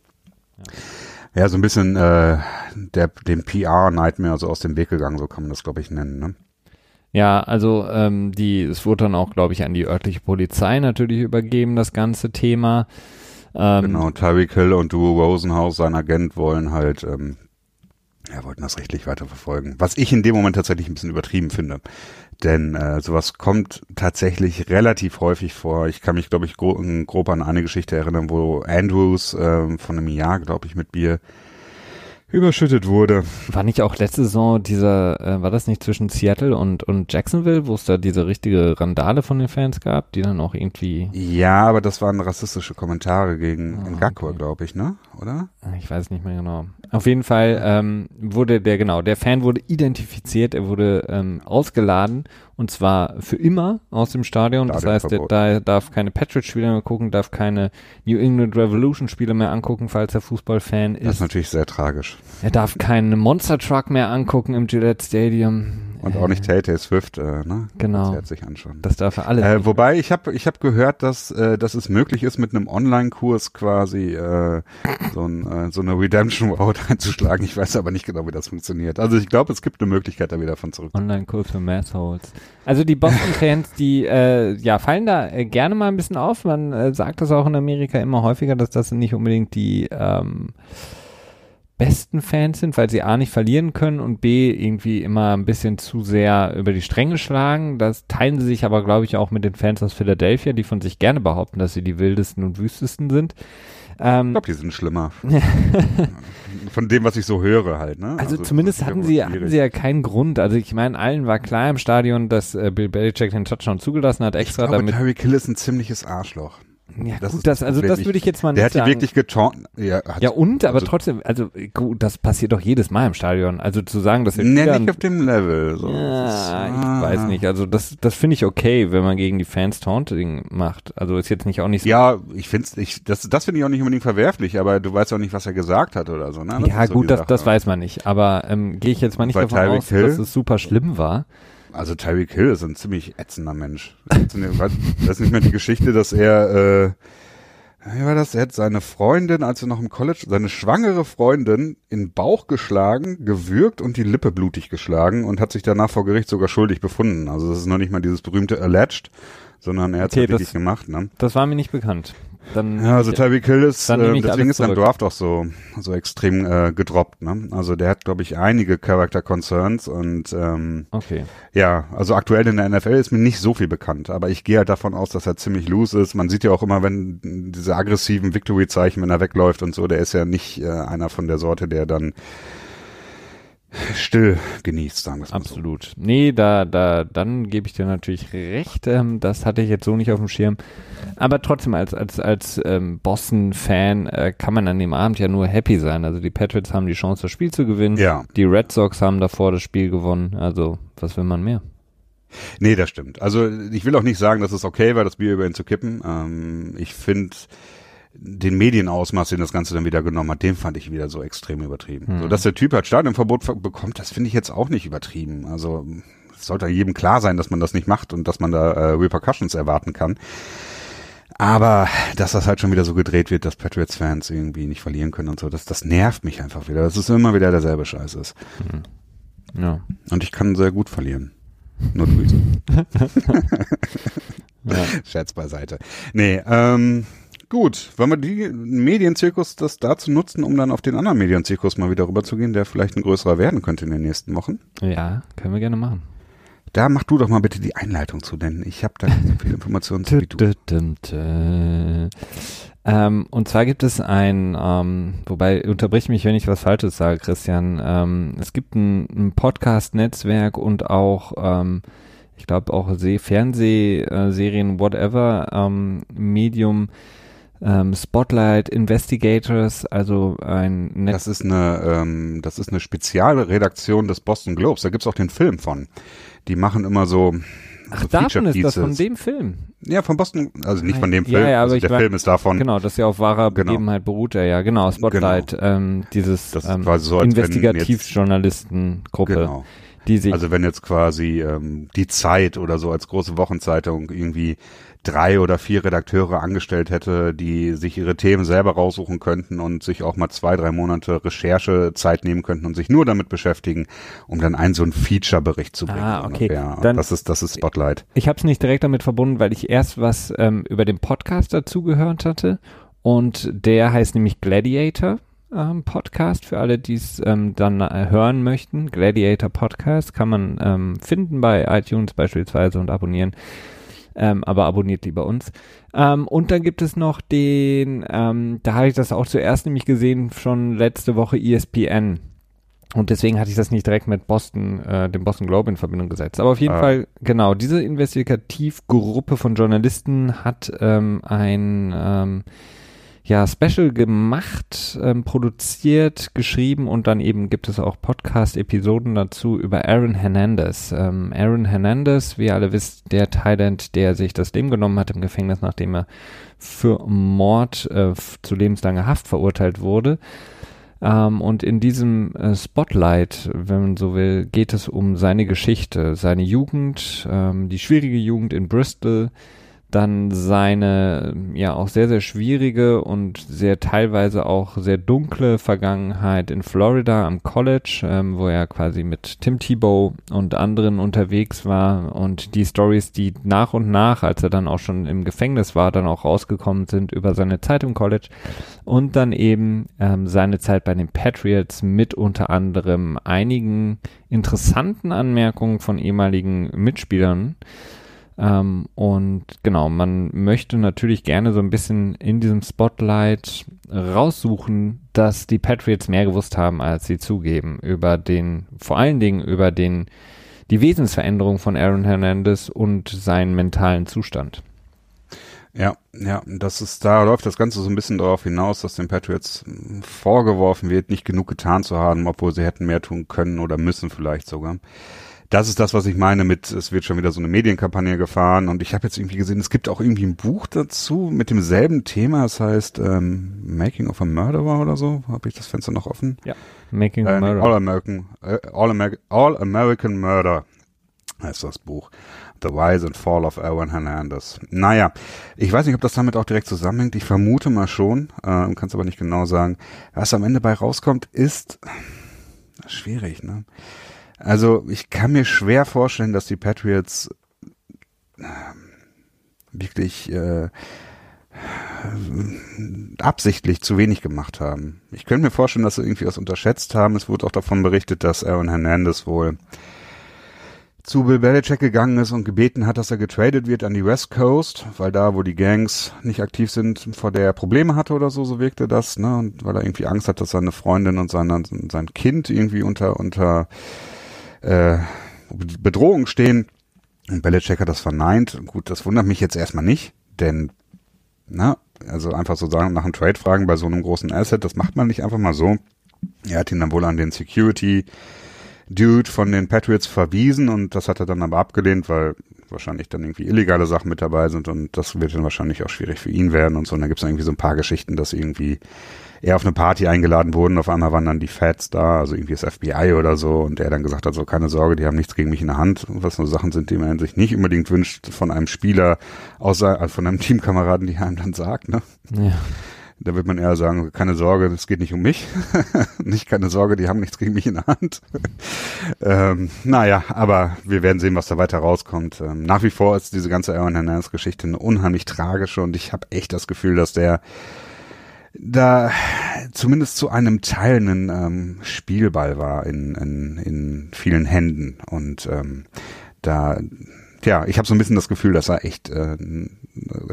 Ja. so ein bisschen äh, der, dem PR-Nightmare so aus dem Weg gegangen, so kann man das, glaube ich, nennen. Ne? Ja, also ähm, die, es wurde dann auch, glaube ich, an die örtliche Polizei natürlich übergeben, das ganze Thema. Ähm, Genau, Tyreek Hill und Duo Rosenhaus, sein Agent, wollen halt, ähm, ja, wollten das rechtlich weiterverfolgen. Was ich in dem Moment tatsächlich ein bisschen übertrieben finde. Denn äh, sowas kommt tatsächlich relativ häufig vor. Ich kann mich, glaube ich, gro grob an eine Geschichte erinnern, wo Andrews ähm, von einem Jahr, glaube ich, mit Bier überschüttet wurde. War nicht auch letzte Saison dieser, äh, war das nicht zwischen Seattle und, und Jacksonville, wo es da diese richtige Randale von den Fans gab, die dann auch irgendwie, Ja, aber das waren rassistische Kommentare gegen Ah, Ngakwe, okay. glaube ich, ne? Oder? ich weiß nicht mehr genau. Auf jeden Fall ähm, wurde der, genau, der Fan wurde identifiziert, er wurde ähm, ausgeladen und zwar für immer aus dem Stadion. Das heißt, Stadionverbot. da darf keine Patriots-Spieler mehr gucken, darf keine New England Revolution-Spieler mehr angucken, falls er Fußballfan Das ist ist. natürlich sehr tragisch. Er darf keinen Monster Truck mehr angucken im Gillette Stadium. Und auch nicht Tay Swift, äh, ne? Genau. Das sich anschauen. Das darf er alles. Äh, wobei ich habe ich hab gehört, dass, äh, dass es möglich ist, mit einem Online-Kurs quasi äh, so, ein, äh, so eine Redemption Route einzuschlagen. Ich weiß aber nicht genau, wie das funktioniert. Also ich glaube, es gibt eine Möglichkeit, da wieder von zurück. Online-Kurs für Massholes. Also die Boston-Fans, die äh, ja fallen da äh, gerne mal ein bisschen auf. Man äh, sagt das auch in Amerika immer häufiger, dass das nicht unbedingt die ähm, besten Fans sind, weil sie A nicht verlieren können und B irgendwie immer ein bisschen zu sehr über die Stränge schlagen. Das teilen sie sich aber, glaube ich, auch mit den Fans aus Philadelphia, die von sich gerne behaupten, dass sie die wildesten und wüstesten sind. Ich Ähm, glaube, die sind schlimmer. von dem, was ich so höre halt. Ne? Also, das zumindest hatten sie, hatten sie ja keinen Grund. Also ich meine, allen war klar im Stadion, dass äh, Bill Belichick den Touchdown zugelassen hat, ich extra glaube, damit. Tyreek Hill ist ein ziemliches Arschloch. Ja, das gut, das, also das würde ich jetzt mal Der nicht hat die sagen. wirklich getornt. Ja, ja und, aber also- trotzdem, also gut, das passiert doch jedes Mal im Stadion. Also zu sagen, dass der Nee, nicht auf dem Level. So. Das ist- ja, ah. ich weiß nicht. Also das, das finde ich okay, wenn man gegen die Fans Taunting macht. Also ist jetzt nicht auch nicht so. Ja, ich finde ich, das, das finde ich auch nicht unbedingt verwerflich, aber du weißt auch nicht, was er gesagt hat oder so, ne? Das ja so gut, die das, Sache. das weiß man nicht. Aber ähm, gehe ich jetzt mal nicht Bei davon Tyreek aus, Hill? dass es super schlimm war. Also Tyreek Hill ist ein ziemlich ätzender Mensch. Das ist nicht mehr die Geschichte, dass er, äh, wie war das? Er hat seine Freundin, als er noch im College, seine schwangere Freundin in den Bauch geschlagen, gewürgt und die Lippe blutig geschlagen und hat sich danach vor Gericht sogar schuldig befunden. Also das ist noch nicht mal dieses berühmte alleged, sondern er hat es Okay, halt wirklich das- gemacht, ne? Das war mir nicht bekannt. Dann Ja, also Tyreek Hill ist, äh, deswegen ist sein. Draft auch so, so extrem äh, gedroppt, ne? Also der hat, glaube ich, einige Character Concerns und ähm, okay. ja, also aktuell in der NFL ist mir nicht so viel bekannt, aber ich gehe halt davon aus, dass er ziemlich loose ist. Man sieht ja auch immer, wenn diese aggressiven Victory-Zeichen, wenn er wegläuft und so, der ist ja nicht äh, einer von der Sorte, der dann still genießt, sagen wir es mal so. Absolut. Nee, da, da, dann gebe ich dir natürlich recht. Ähm, das hatte ich jetzt so nicht auf dem Schirm. Aber trotzdem, als, als, als ähm, Boston-Fan äh, kann man an dem Abend ja nur happy sein. Also die Patriots haben die Chance, das Spiel zu gewinnen. Ja, Die Red Sox haben davor das Spiel gewonnen. Also, was will man mehr? nee, das stimmt. Also ich will auch nicht sagen, dass es okay war, das Bier über ihn zu kippen. Ähm, ich finde den Medienausmaß, den das Ganze dann wieder genommen hat, den fand ich wieder so extrem übertrieben. Hm. So, dass der Typ halt Stadionverbot ver- bekommt, das finde ich jetzt auch nicht übertrieben. Also es sollte jedem klar sein, dass man das nicht macht und dass man da äh, Repercussions erwarten kann. Aber dass das halt schon wieder so gedreht wird, dass Patriots-Fans irgendwie nicht verlieren können und so, das, das nervt mich einfach wieder. Das ist immer wieder derselbe Scheiß ist. Ja. Und ich kann sehr gut verlieren. Nur Grüße. ja. Scherz beiseite. Nee, ähm, gut. Wollen wir die Medienzirkus das dazu nutzen, um dann auf den anderen Medienzirkus mal wieder rüberzugehen, der vielleicht ein größerer werden könnte in den nächsten Wochen? Ja, können wir gerne machen. Da mach du doch mal bitte die Einleitung zu, denn ich habe da nicht so viele Informationen zu wie du. Ähm, und zwar gibt es ein, ähm, wobei unterbrich mich, wenn ich was Falsches sage, Christian. Ähm, es gibt ein, ein Podcast-Netzwerk und auch, ähm, ich glaube auch See Fernsehserien, whatever, ähm, Medium, ähm, Spotlight Investigators, also ein Net Das ist eine, ähm, das ist eine Spezialredaktion des Boston Globes. Da gibt's auch den Film von. Die machen immer so. Ach, so davon ist das von dem Film. Ja, von Boston, also nicht von dem Film. Ja, ja, aber also der war, Film ist davon. Genau, das ist ja auf wahrer genau. Begebenheit beruht er ja. Genau, Spotlight, genau. Ähm, dieses das ähm, so, Investigativjournalistengruppe. Genau. Die sich also wenn jetzt quasi ähm, die Zeit oder so als große Wochenzeitung irgendwie drei oder vier Redakteure angestellt hätte, die sich ihre Themen selber raussuchen könnten und sich auch mal zwei, drei Monate Recherchezeit nehmen könnten und sich nur damit beschäftigen, um dann einen so einen Feature-Bericht zu bringen. Ah, okay. Dann, das ist das ist Spotlight. Ich habe es nicht direkt damit verbunden, weil ich erst was ähm, über den Podcast dazugehört hatte und der heißt nämlich Gladiator. Ähm, Podcast für alle, die es ähm, dann äh, hören möchten. Gladiator Podcast kann man ähm, finden bei iTunes beispielsweise und abonnieren. Ähm, aber abonniert lieber uns. Ähm, und dann gibt es noch den, ähm, da habe ich das auch zuerst nämlich gesehen, schon letzte Woche ESPN. Und deswegen hatte ich das nicht direkt mit Boston, äh, dem Boston Globe in Verbindung gesetzt. Aber auf jeden ah. Fall, genau, diese Investigativgruppe von Journalisten hat ähm, ein ähm, ja, Special gemacht, ähm, produziert, geschrieben und dann eben gibt es auch Podcast-Episoden dazu über Aaron Hernandez. Ähm, Aaron Hernandez, wie ihr alle wisst, der Thailand, der sich das Leben genommen hat im Gefängnis, nachdem er für Mord äh, zu lebenslanger Haft verurteilt wurde. Ähm, und in diesem äh, Spotlight, wenn man so will, geht es um seine Geschichte, seine Jugend, ähm, die schwierige Jugend in Bristol, dann seine ja auch sehr, sehr schwierige und sehr teilweise auch sehr dunkle Vergangenheit in Florida am College, ähm, wo er quasi mit Tim Tebow und anderen unterwegs war und die Stories, die nach und nach, als er dann auch schon im Gefängnis war, dann auch rausgekommen sind über seine Zeit im College und dann eben ähm, seine Zeit bei den Patriots mit unter anderem einigen interessanten Anmerkungen von ehemaligen Mitspielern. Ähm, und genau, man möchte natürlich gerne so ein bisschen in diesem Spotlight raussuchen, dass die Patriots mehr gewusst haben, als sie zugeben, über den, vor allen Dingen über den, die Wesensveränderung von Aaron Hernandez und seinen mentalen Zustand. Ja, ja, das ist, da läuft das Ganze so ein bisschen darauf hinaus, dass den Patriots vorgeworfen wird, nicht genug getan zu haben, obwohl sie hätten mehr tun können oder müssen vielleicht sogar das ist das, was ich meine mit, es wird schon wieder so eine Medienkampagne gefahren und ich habe jetzt irgendwie gesehen, es gibt auch irgendwie ein Buch dazu mit demselben Thema, das heißt ähm, Making of a Murderer oder so. Habe ich das Fenster noch offen? Ja. Making of a äh, Murderer. All American, äh, All, American, All American Murder heißt das Buch. The Rise and Fall of Aaron Hernandez. Naja, ich weiß nicht, ob das damit auch direkt zusammenhängt. Ich vermute mal schon, äh, kann es aber nicht genau sagen. Was am Ende bei rauskommt, ist schwierig, ne? Also ich kann mir schwer vorstellen, dass die Patriots äh, wirklich äh, absichtlich zu wenig gemacht haben. Ich könnte mir vorstellen, dass sie irgendwie was unterschätzt haben. Es wurde auch davon berichtet, dass Aaron Hernandez wohl zu Bill Belichick gegangen ist und gebeten hat, dass er getradet wird an die West Coast, weil da, wo die Gangs nicht aktiv sind, vor der er Probleme hatte oder so, so wirkte das, ne, und weil er irgendwie Angst hat, dass seine Freundin und sein, sein Kind irgendwie unter, unter äh, Bedrohung stehen. Und Belichick hat das verneint. Gut, das wundert mich jetzt erstmal nicht, denn, na, also einfach so sagen, nach einem Trade fragen bei so einem großen Asset, das macht man nicht einfach mal so. Er hat ihn dann wohl an den Security Dude von den Patriots verwiesen und das hat er dann aber abgelehnt, weil wahrscheinlich dann irgendwie illegale Sachen mit dabei sind und das wird dann wahrscheinlich auch schwierig für ihn werden und so. Und dann gibt es irgendwie so ein paar Geschichten, dass irgendwie er auf eine Party eingeladen wurde und auf einmal waren dann die Fats da, also irgendwie das FBI oder so und er dann gesagt hat, so keine Sorge, die haben nichts gegen mich in der Hand, was so Sachen sind, die man sich nicht unbedingt wünscht von einem Spieler, außer also von einem Teamkameraden, die einem dann sagt, ne? Ja. Da wird man eher sagen, keine Sorge, es geht nicht um mich. nicht keine Sorge, die haben nichts gegen mich in der Hand. ähm, naja, aber wir werden sehen, was da weiter rauskommt. Ähm, nach wie vor ist diese ganze Aaron Hernandez Geschichte eine unheimlich tragische und ich habe echt das Gefühl, dass der da zumindest zu einem Teil ein ähm, Spielball war in, in, in vielen Händen. Und ähm, da, ja, ich habe so ein bisschen das Gefühl, dass er echt äh, ein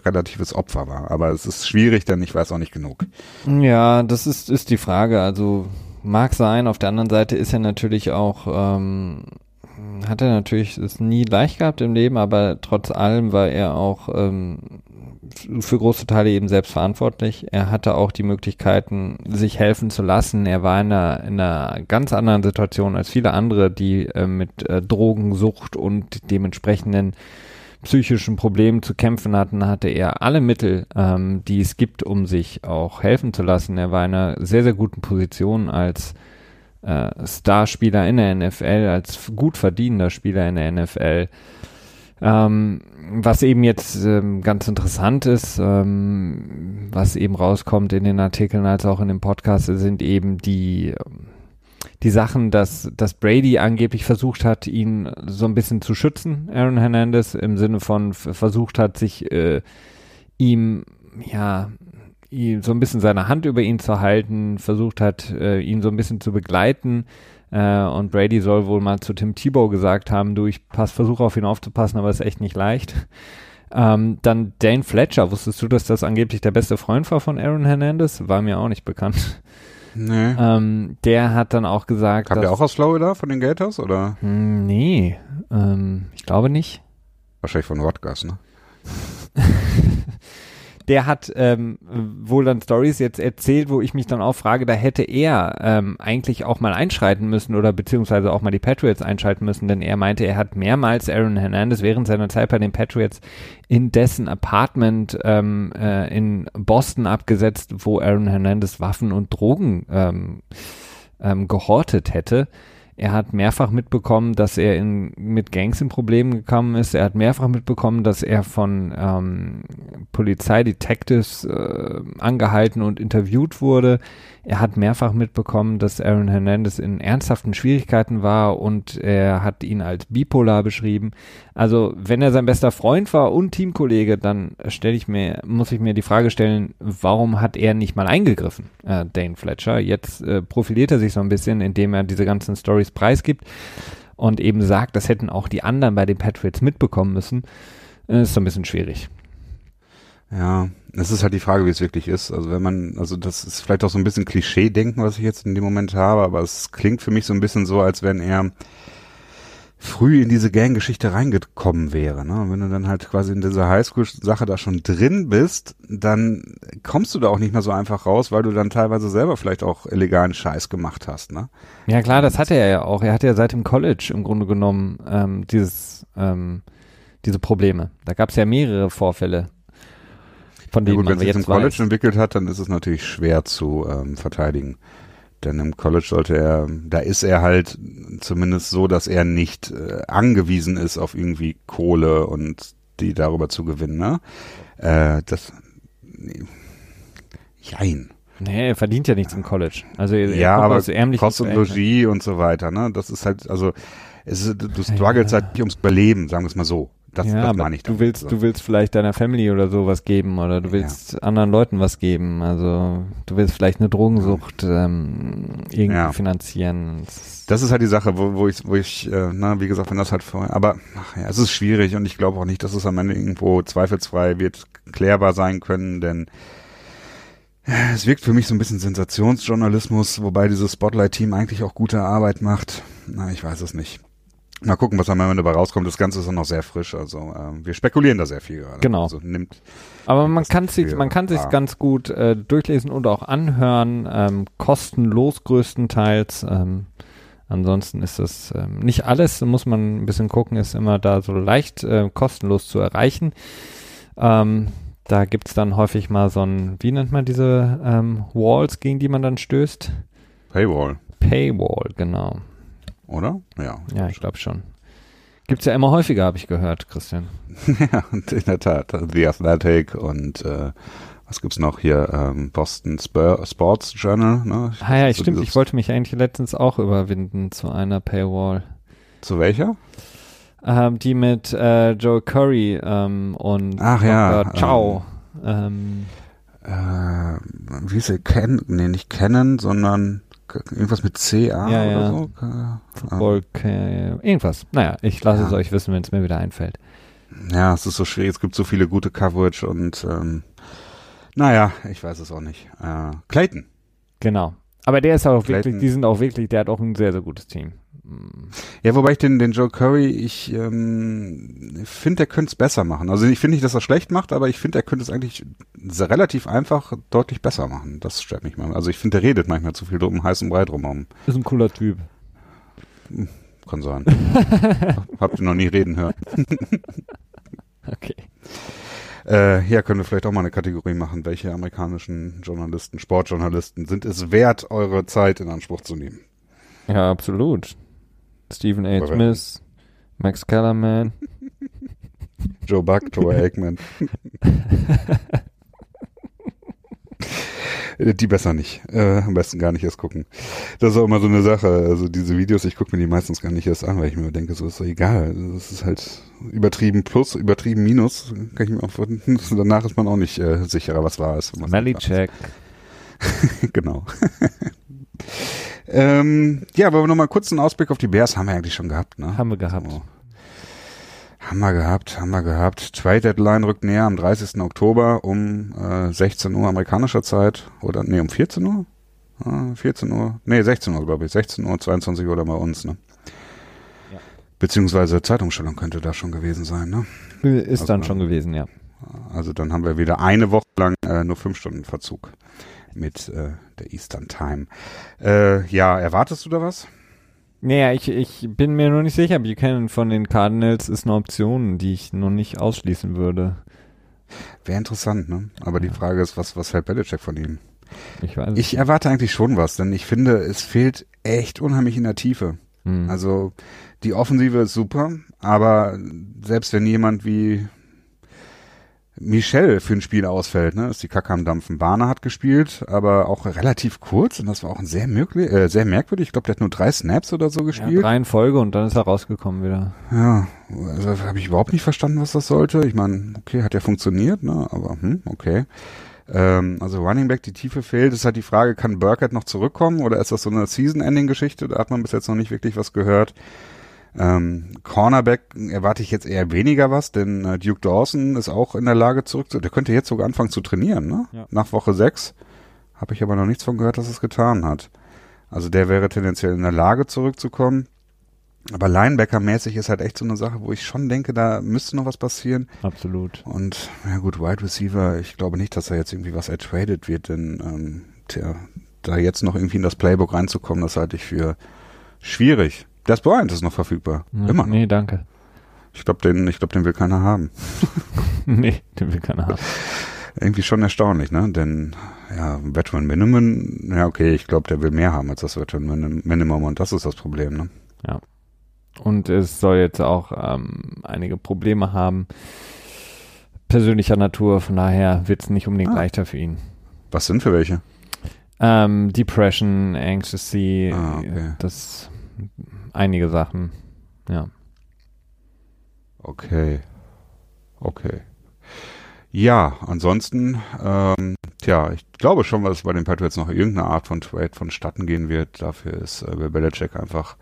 relatives Opfer war. Aber es ist schwierig, denn ich weiß auch nicht genug. Ja, das ist, ist die Frage. Also mag sein. Auf der anderen Seite ist er natürlich auch, ähm, hat er natürlich es nie leicht gehabt im Leben, aber trotz allem war er auch ähm, für große Teile eben selbst verantwortlich. Er hatte auch die Möglichkeiten, sich helfen zu lassen. Er war in einer, in einer ganz anderen Situation als viele andere, die äh, mit äh, Drogensucht und dementsprechenden psychischen Problemen zu kämpfen hatten, hatte er alle Mittel, ähm, die es gibt, um sich auch helfen zu lassen. Er war in einer sehr, sehr guten Position als äh, Starspieler in der NFL, als gut verdienender Spieler in der NFL. Ähm, was eben jetzt ähm, ganz interessant ist, ähm, was eben rauskommt in den Artikeln als auch in dem Podcast, sind eben die die Sachen, dass, dass Brady angeblich versucht hat, ihn so ein bisschen zu schützen, Aaron Hernandez, im Sinne von versucht hat, sich äh, ihm, ja, ihm so ein bisschen seine Hand über ihn zu halten, versucht hat, äh, ihn so ein bisschen zu begleiten. Äh, und Brady soll wohl mal zu Tim Tebow gesagt haben, du, ich pass, versuche auf ihn aufzupassen, aber es ist echt nicht leicht. Ähm, dann Dane Fletcher, wusstest du, dass das angeblich der beste Freund war von Aaron Hernandez? War mir auch nicht bekannt. Nee. Ähm, der hat dann auch gesagt. Kam der auch aus Florida von den Gators oder? Hm, nee, ähm, ich glaube nicht. Wahrscheinlich von Rutgers, ne? der hat ähm, wohl dann Stories jetzt erzählt, wo ich mich dann auch frage, da hätte er ähm, eigentlich auch mal einschreiten müssen oder beziehungsweise auch mal die Patriots einschalten müssen, denn er meinte, er hat mehrmals Aaron Hernandez während seiner Zeit bei den Patriots in dessen Apartment ähm, äh, in Boston abgesetzt, wo Aaron Hernandez Waffen und Drogen ähm, ähm, gehortet hätte. Er hat mehrfach mitbekommen, dass er in, mit Gangs in Problemen gekommen ist. Er hat mehrfach mitbekommen, dass er von ähm, Polizeidetectives äh, angehalten und interviewt wurde. Er hat mehrfach mitbekommen, dass Aaron Hernandez in ernsthaften Schwierigkeiten war und er hat ihn als bipolar beschrieben. Also, wenn er sein bester Freund war und Teamkollege, dann stelle ich mir, muss ich mir die Frage stellen, warum hat er nicht mal eingegriffen, äh, Dane Fletcher? Jetzt äh, profiliert er sich so ein bisschen, indem er diese ganzen Stories preisgibt und eben sagt, das hätten auch die anderen bei den Patriots mitbekommen müssen. Äh, ist so ein bisschen schwierig. Ja, es ist halt die Frage, wie es wirklich ist. Also wenn man, also das ist vielleicht auch so ein bisschen Klischee-Denken, was ich jetzt in dem Moment habe, aber es klingt für mich so ein bisschen so, als wenn er früh in diese Gang-Geschichte reingekommen wäre. Ne? wenn du dann halt quasi in dieser Highschool-Sache da schon drin bist, dann kommst du da auch nicht mehr so einfach raus, weil du dann teilweise selber vielleicht auch illegalen Scheiß gemacht hast. Ne? Ja klar, das hatte er ja auch. Er hatte ja seit dem College im Grunde genommen ähm, dieses, ähm, diese Probleme. Da gab es ja mehrere Vorfälle von denen ja gut, man wenn jetzt im College weiß. entwickelt hat, dann ist es natürlich schwer zu ähm, verteidigen. Denn im College sollte er, da ist er halt zumindest so, dass er nicht äh, angewiesen ist auf irgendwie Kohle und die darüber zu gewinnen. Ne? Äh, das, nee, jein. Nee, er verdient ja nichts im College. Also er, ja, aber Kost und Logis und so weiter. Ne, das ist halt, also es ist, du struggles ja. halt nicht ums Überleben, sagen wir es mal so. Das, ja, das meine ich du willst, so. du willst vielleicht deiner Family oder so was geben oder du willst ja. anderen Leuten was geben. Also du willst vielleicht eine Drogensucht ähm, irgendwie ja. finanzieren. Das ist halt die Sache, wo, wo ich, wo ich, äh, na, wie gesagt, wenn das halt vorher, aber ach ja, es ist schwierig und ich glaube auch nicht, dass es am Ende irgendwo zweifelsfrei wird klärbar sein können, denn äh, es wirkt für mich so ein bisschen Sensationsjournalismus, wobei dieses Spotlight-Team eigentlich auch gute Arbeit macht. Na, ich weiß es nicht. Mal gucken, was am Ende dabei rauskommt. Das Ganze ist noch sehr frisch, also ähm, wir spekulieren da sehr viel gerade. Genau. Also nimmt, Aber man kann sich, man kann sich ganz gut äh, durchlesen und auch anhören, ähm, kostenlos größtenteils. Ähm, ansonsten ist das ähm, nicht alles, muss man ein bisschen gucken, ist immer da so leicht äh, kostenlos zu erreichen. Ähm, da gibt's dann häufig mal so ein, wie nennt man diese ähm, Walls, gegen die man dann stößt? Paywall. Paywall, genau oder? Ja. Ja, ich glaube schon. Gibt's ja immer häufiger, habe ich gehört, Christian. ja, in der Tat. The Athletic und äh, was gibt's noch hier? Ähm, Boston Spur Sports Journal. Ne? ah ja, so stimmt. Ich wollte mich eigentlich letztens auch überwinden zu einer Paywall. Zu welcher? Ähm, die mit äh, Joe Curry ähm, und Ach ja. Ciao. Ähm, äh, wie ist sie? Ken, nee, nicht kennen, sondern irgendwas mit CA ja, oder ja. so? Football, ah. irgendwas. Naja, ich lasse ja. es euch wissen, wenn es mir wieder einfällt. Ja, es ist so schwierig. Es gibt so viele gute Coverage und ähm, naja, ich weiß es auch nicht. Äh, Clayton. Genau. Aber der ist auch Clayton. wirklich, die sind auch wirklich, der hat auch ein sehr, sehr gutes Team. Ja, wobei ich den, den Joe Curry, ich ähm, finde, der könnte es besser machen. Also ich finde nicht, dass er schlecht macht, aber ich finde, er könnte es eigentlich sehr relativ einfach deutlich besser machen. Das stört mich mal. Also ich finde, der redet manchmal zu viel drum, heiß und breit rum. Ist ein cooler Typ. Kann sein. Habt ihr noch nie reden hören. okay. Äh, ja, können wir vielleicht auch mal eine Kategorie machen. Welche amerikanischen Journalisten, Sportjournalisten sind es wert, eure Zeit in Anspruch zu nehmen? Ja, absolut. Stephen A. Smith, Max Kellerman. Joe Buck, Joe Aikman. die besser nicht. Äh, am besten gar nicht erst gucken. Das ist auch immer so eine Sache. Also diese Videos, ich gucke mir die meistens gar nicht erst an, weil ich mir denke, so ist doch egal. Das ist halt übertrieben plus, übertrieben minus. Kann ich mir auch danach ist man auch nicht äh, sicherer, was wahr ist. Check. genau. ähm, ja, aber noch mal kurz einen Ausblick auf die Bears haben wir eigentlich schon gehabt, ne? Haben wir gehabt. So. Haben wir gehabt, haben wir gehabt. Trade Deadline rückt näher am 30. Oktober um äh, 16 Uhr amerikanischer Zeit. Oder, nee, um 14 Uhr? Ah, 14 Uhr. Nee, 16 Uhr, glaube ich. 16 Uhr, 22 Uhr oder bei uns, ne? Ja. Beziehungsweise Zeitumstellung könnte da schon gewesen sein, ne? Ist also dann schon gewesen, ja. Also dann haben wir wieder eine Woche lang äh, nur fünf Stunden Verzug mit äh, der Eastern Time. Äh, ja, erwartest du da was? Naja, ich, ich bin mir noch nicht sicher. Buchanan von den Cardinals ist eine Option, die ich noch nicht ausschließen würde. Wäre interessant, ne? Aber ja. die Frage ist, was, was hält Belichick von ihm? Ich weiß. Ich erwarte eigentlich schon was, denn ich finde, es fehlt echt unheimlich in der Tiefe. Hm. Also die Offensive ist super, aber selbst wenn jemand wie Michel für ein Spiel ausfällt, ne, ist die Kacke am Dampfen. Barner hat gespielt, aber auch relativ kurz und das war auch ein sehr, möglich, äh, sehr merkwürdig. Ich glaube, der hat nur drei Snaps oder so gespielt. Ja, drei in Folge und dann ist er rausgekommen wieder. Ja, also habe ich überhaupt nicht verstanden, was das sollte. Ich meine, okay, hat ja funktioniert, ne, aber hm, okay. Ähm, also Running Back, die Tiefe fehlt, ist halt die Frage, kann Burkett noch zurückkommen oder ist das so eine Season-Ending-Geschichte? Da hat man bis jetzt noch nicht wirklich was gehört. Ähm, Cornerback erwarte ich jetzt eher weniger was, denn äh, Duke Dawson ist auch in der Lage zurück zu, der könnte jetzt sogar anfangen zu trainieren, ne? Ja. Nach Woche 6. Habe ich aber noch nichts von gehört, dass es getan hat. Also der wäre tendenziell in der Lage zurückzukommen. Aber Linebacker-mäßig ist halt echt so eine Sache, wo ich schon denke, da müsste noch was passieren. Absolut. Und ja gut, Wide Receiver, ich glaube nicht, dass er jetzt irgendwie was ertradet wird, denn ähm, tja, da jetzt noch irgendwie in das Playbook reinzukommen, das halte ich für schwierig. Das Bryant ist noch verfügbar. Ja, Immer. Nee, danke. Ich glaube, den, ich glaube, den will keiner haben. nee, den will keiner haben. Irgendwie schon erstaunlich, ne? Denn ja, Veteran Minimum, ja okay, ich glaube, der will mehr haben als das Veteran Minimum und das ist das Problem, ne? Ja. Und es soll jetzt auch ähm, einige Probleme haben, persönlicher Natur, von daher wird es nicht unbedingt ah. leichter für ihn. Was sind für welche? Ähm, Depression, Anxiety, ah, okay. das einige Sachen. Ja. Okay. Okay. Ja, ansonsten, ähm, tja, ich glaube schon, dass bei den Patriots noch irgendeine Art von Trade vonstatten gehen wird. Dafür ist äh, Belichick einfach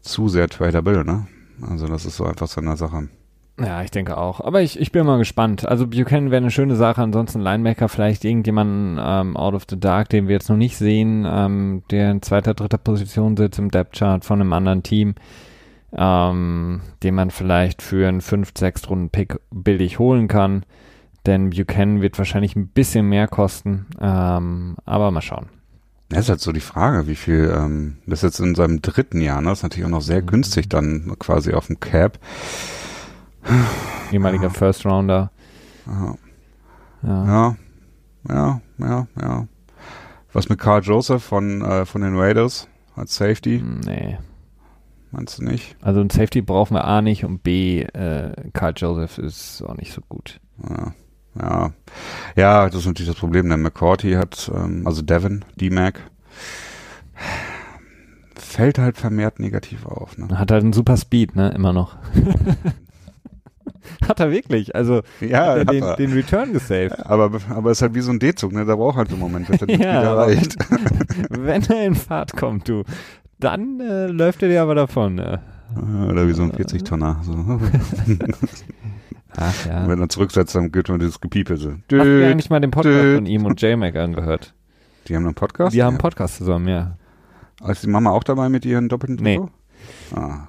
zu sehr tradable, ne? Also das ist so einfach seine Sache. Ja, ich denke auch. Aber ich, ich bin mal gespannt. Also Buchanan wäre eine schöne Sache. Ansonsten Linebacker vielleicht irgendjemanden ähm, out of the dark, den wir jetzt noch nicht sehen, ähm, der in zweiter, dritter Position sitzt im Depth Chart von einem anderen Team, ähm, den man vielleicht für einen 5 6 Runden Pick billig holen kann. Denn Buchanan wird wahrscheinlich ein bisschen mehr kosten. Ähm, aber mal schauen. Das ist halt so die Frage, wie viel, ähm, das ist jetzt in seinem dritten Jahr, ne? Das ist natürlich auch noch sehr mhm. günstig dann quasi auf dem Cap. Ehemaliger First Rounder. Ja. ja. Ja, ja, ja. Was mit Carl Joseph von, äh, von den Raiders als Safety? Hm, nee. Meinst du nicht? Also ein Safety brauchen wir A nicht und B, äh, Carl Joseph ist auch nicht so gut. Ja. Ja, ja das ist natürlich das Problem. Der McCourty hat, ähm, also Devin, D-Mac, fällt halt vermehrt negativ auf. Ne? Hat halt einen super Speed, ne, immer noch. Hat er wirklich. Also ja, hat er den, er. den Return gesaved. Aber, aber ist halt wie so ein D-Zug, ne? Da braucht halt einen Moment, bis er den ja, erreicht. wenn er in Fahrt kommt, du, dann äh, läuft er dir aber davon. Ne? Oder wie so ein 40-Tonner. So. Ach ja. Und wenn er zurücksetzt, dann gilt man dieses Gepiepe so. Hast du eigentlich mal den Podcast von ihm und J-Mac angehört? Die haben einen Podcast? Die haben einen Podcast zusammen, ja. Ist die Mama auch dabei mit ihren doppelten Nee. Ah.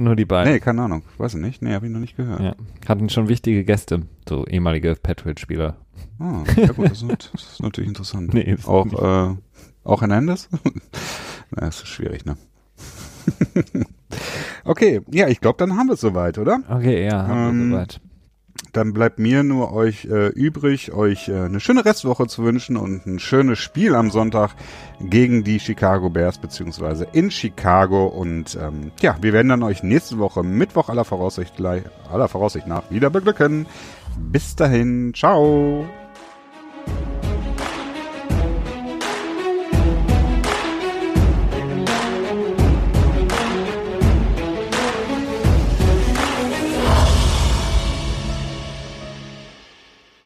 Nur die beiden. Nee, keine Ahnung. Weiß ich nicht. Nee, habe ich noch nicht gehört. Ja. Hatten schon wichtige Gäste, so ehemalige Patriots-Spieler. Ah, ja gut, das ist, das ist natürlich interessant. Nee, auch, nicht. äh, auch Hernandez? Na, das ist schwierig, ne? okay, ja, ich glaube, dann haben wir es soweit, oder? Okay, ja, haben wir Ähm, soweit. Dann bleibt mir nur euch äh, übrig, euch äh, eine schöne Restwoche zu wünschen und ein schönes Spiel am Sonntag gegen die Chicago Bears beziehungsweise in Chicago. Und ähm, ja, wir werden dann euch nächste Woche Mittwoch aller Voraussicht, aller Voraussicht nach wieder beglücken. Bis dahin, ciao.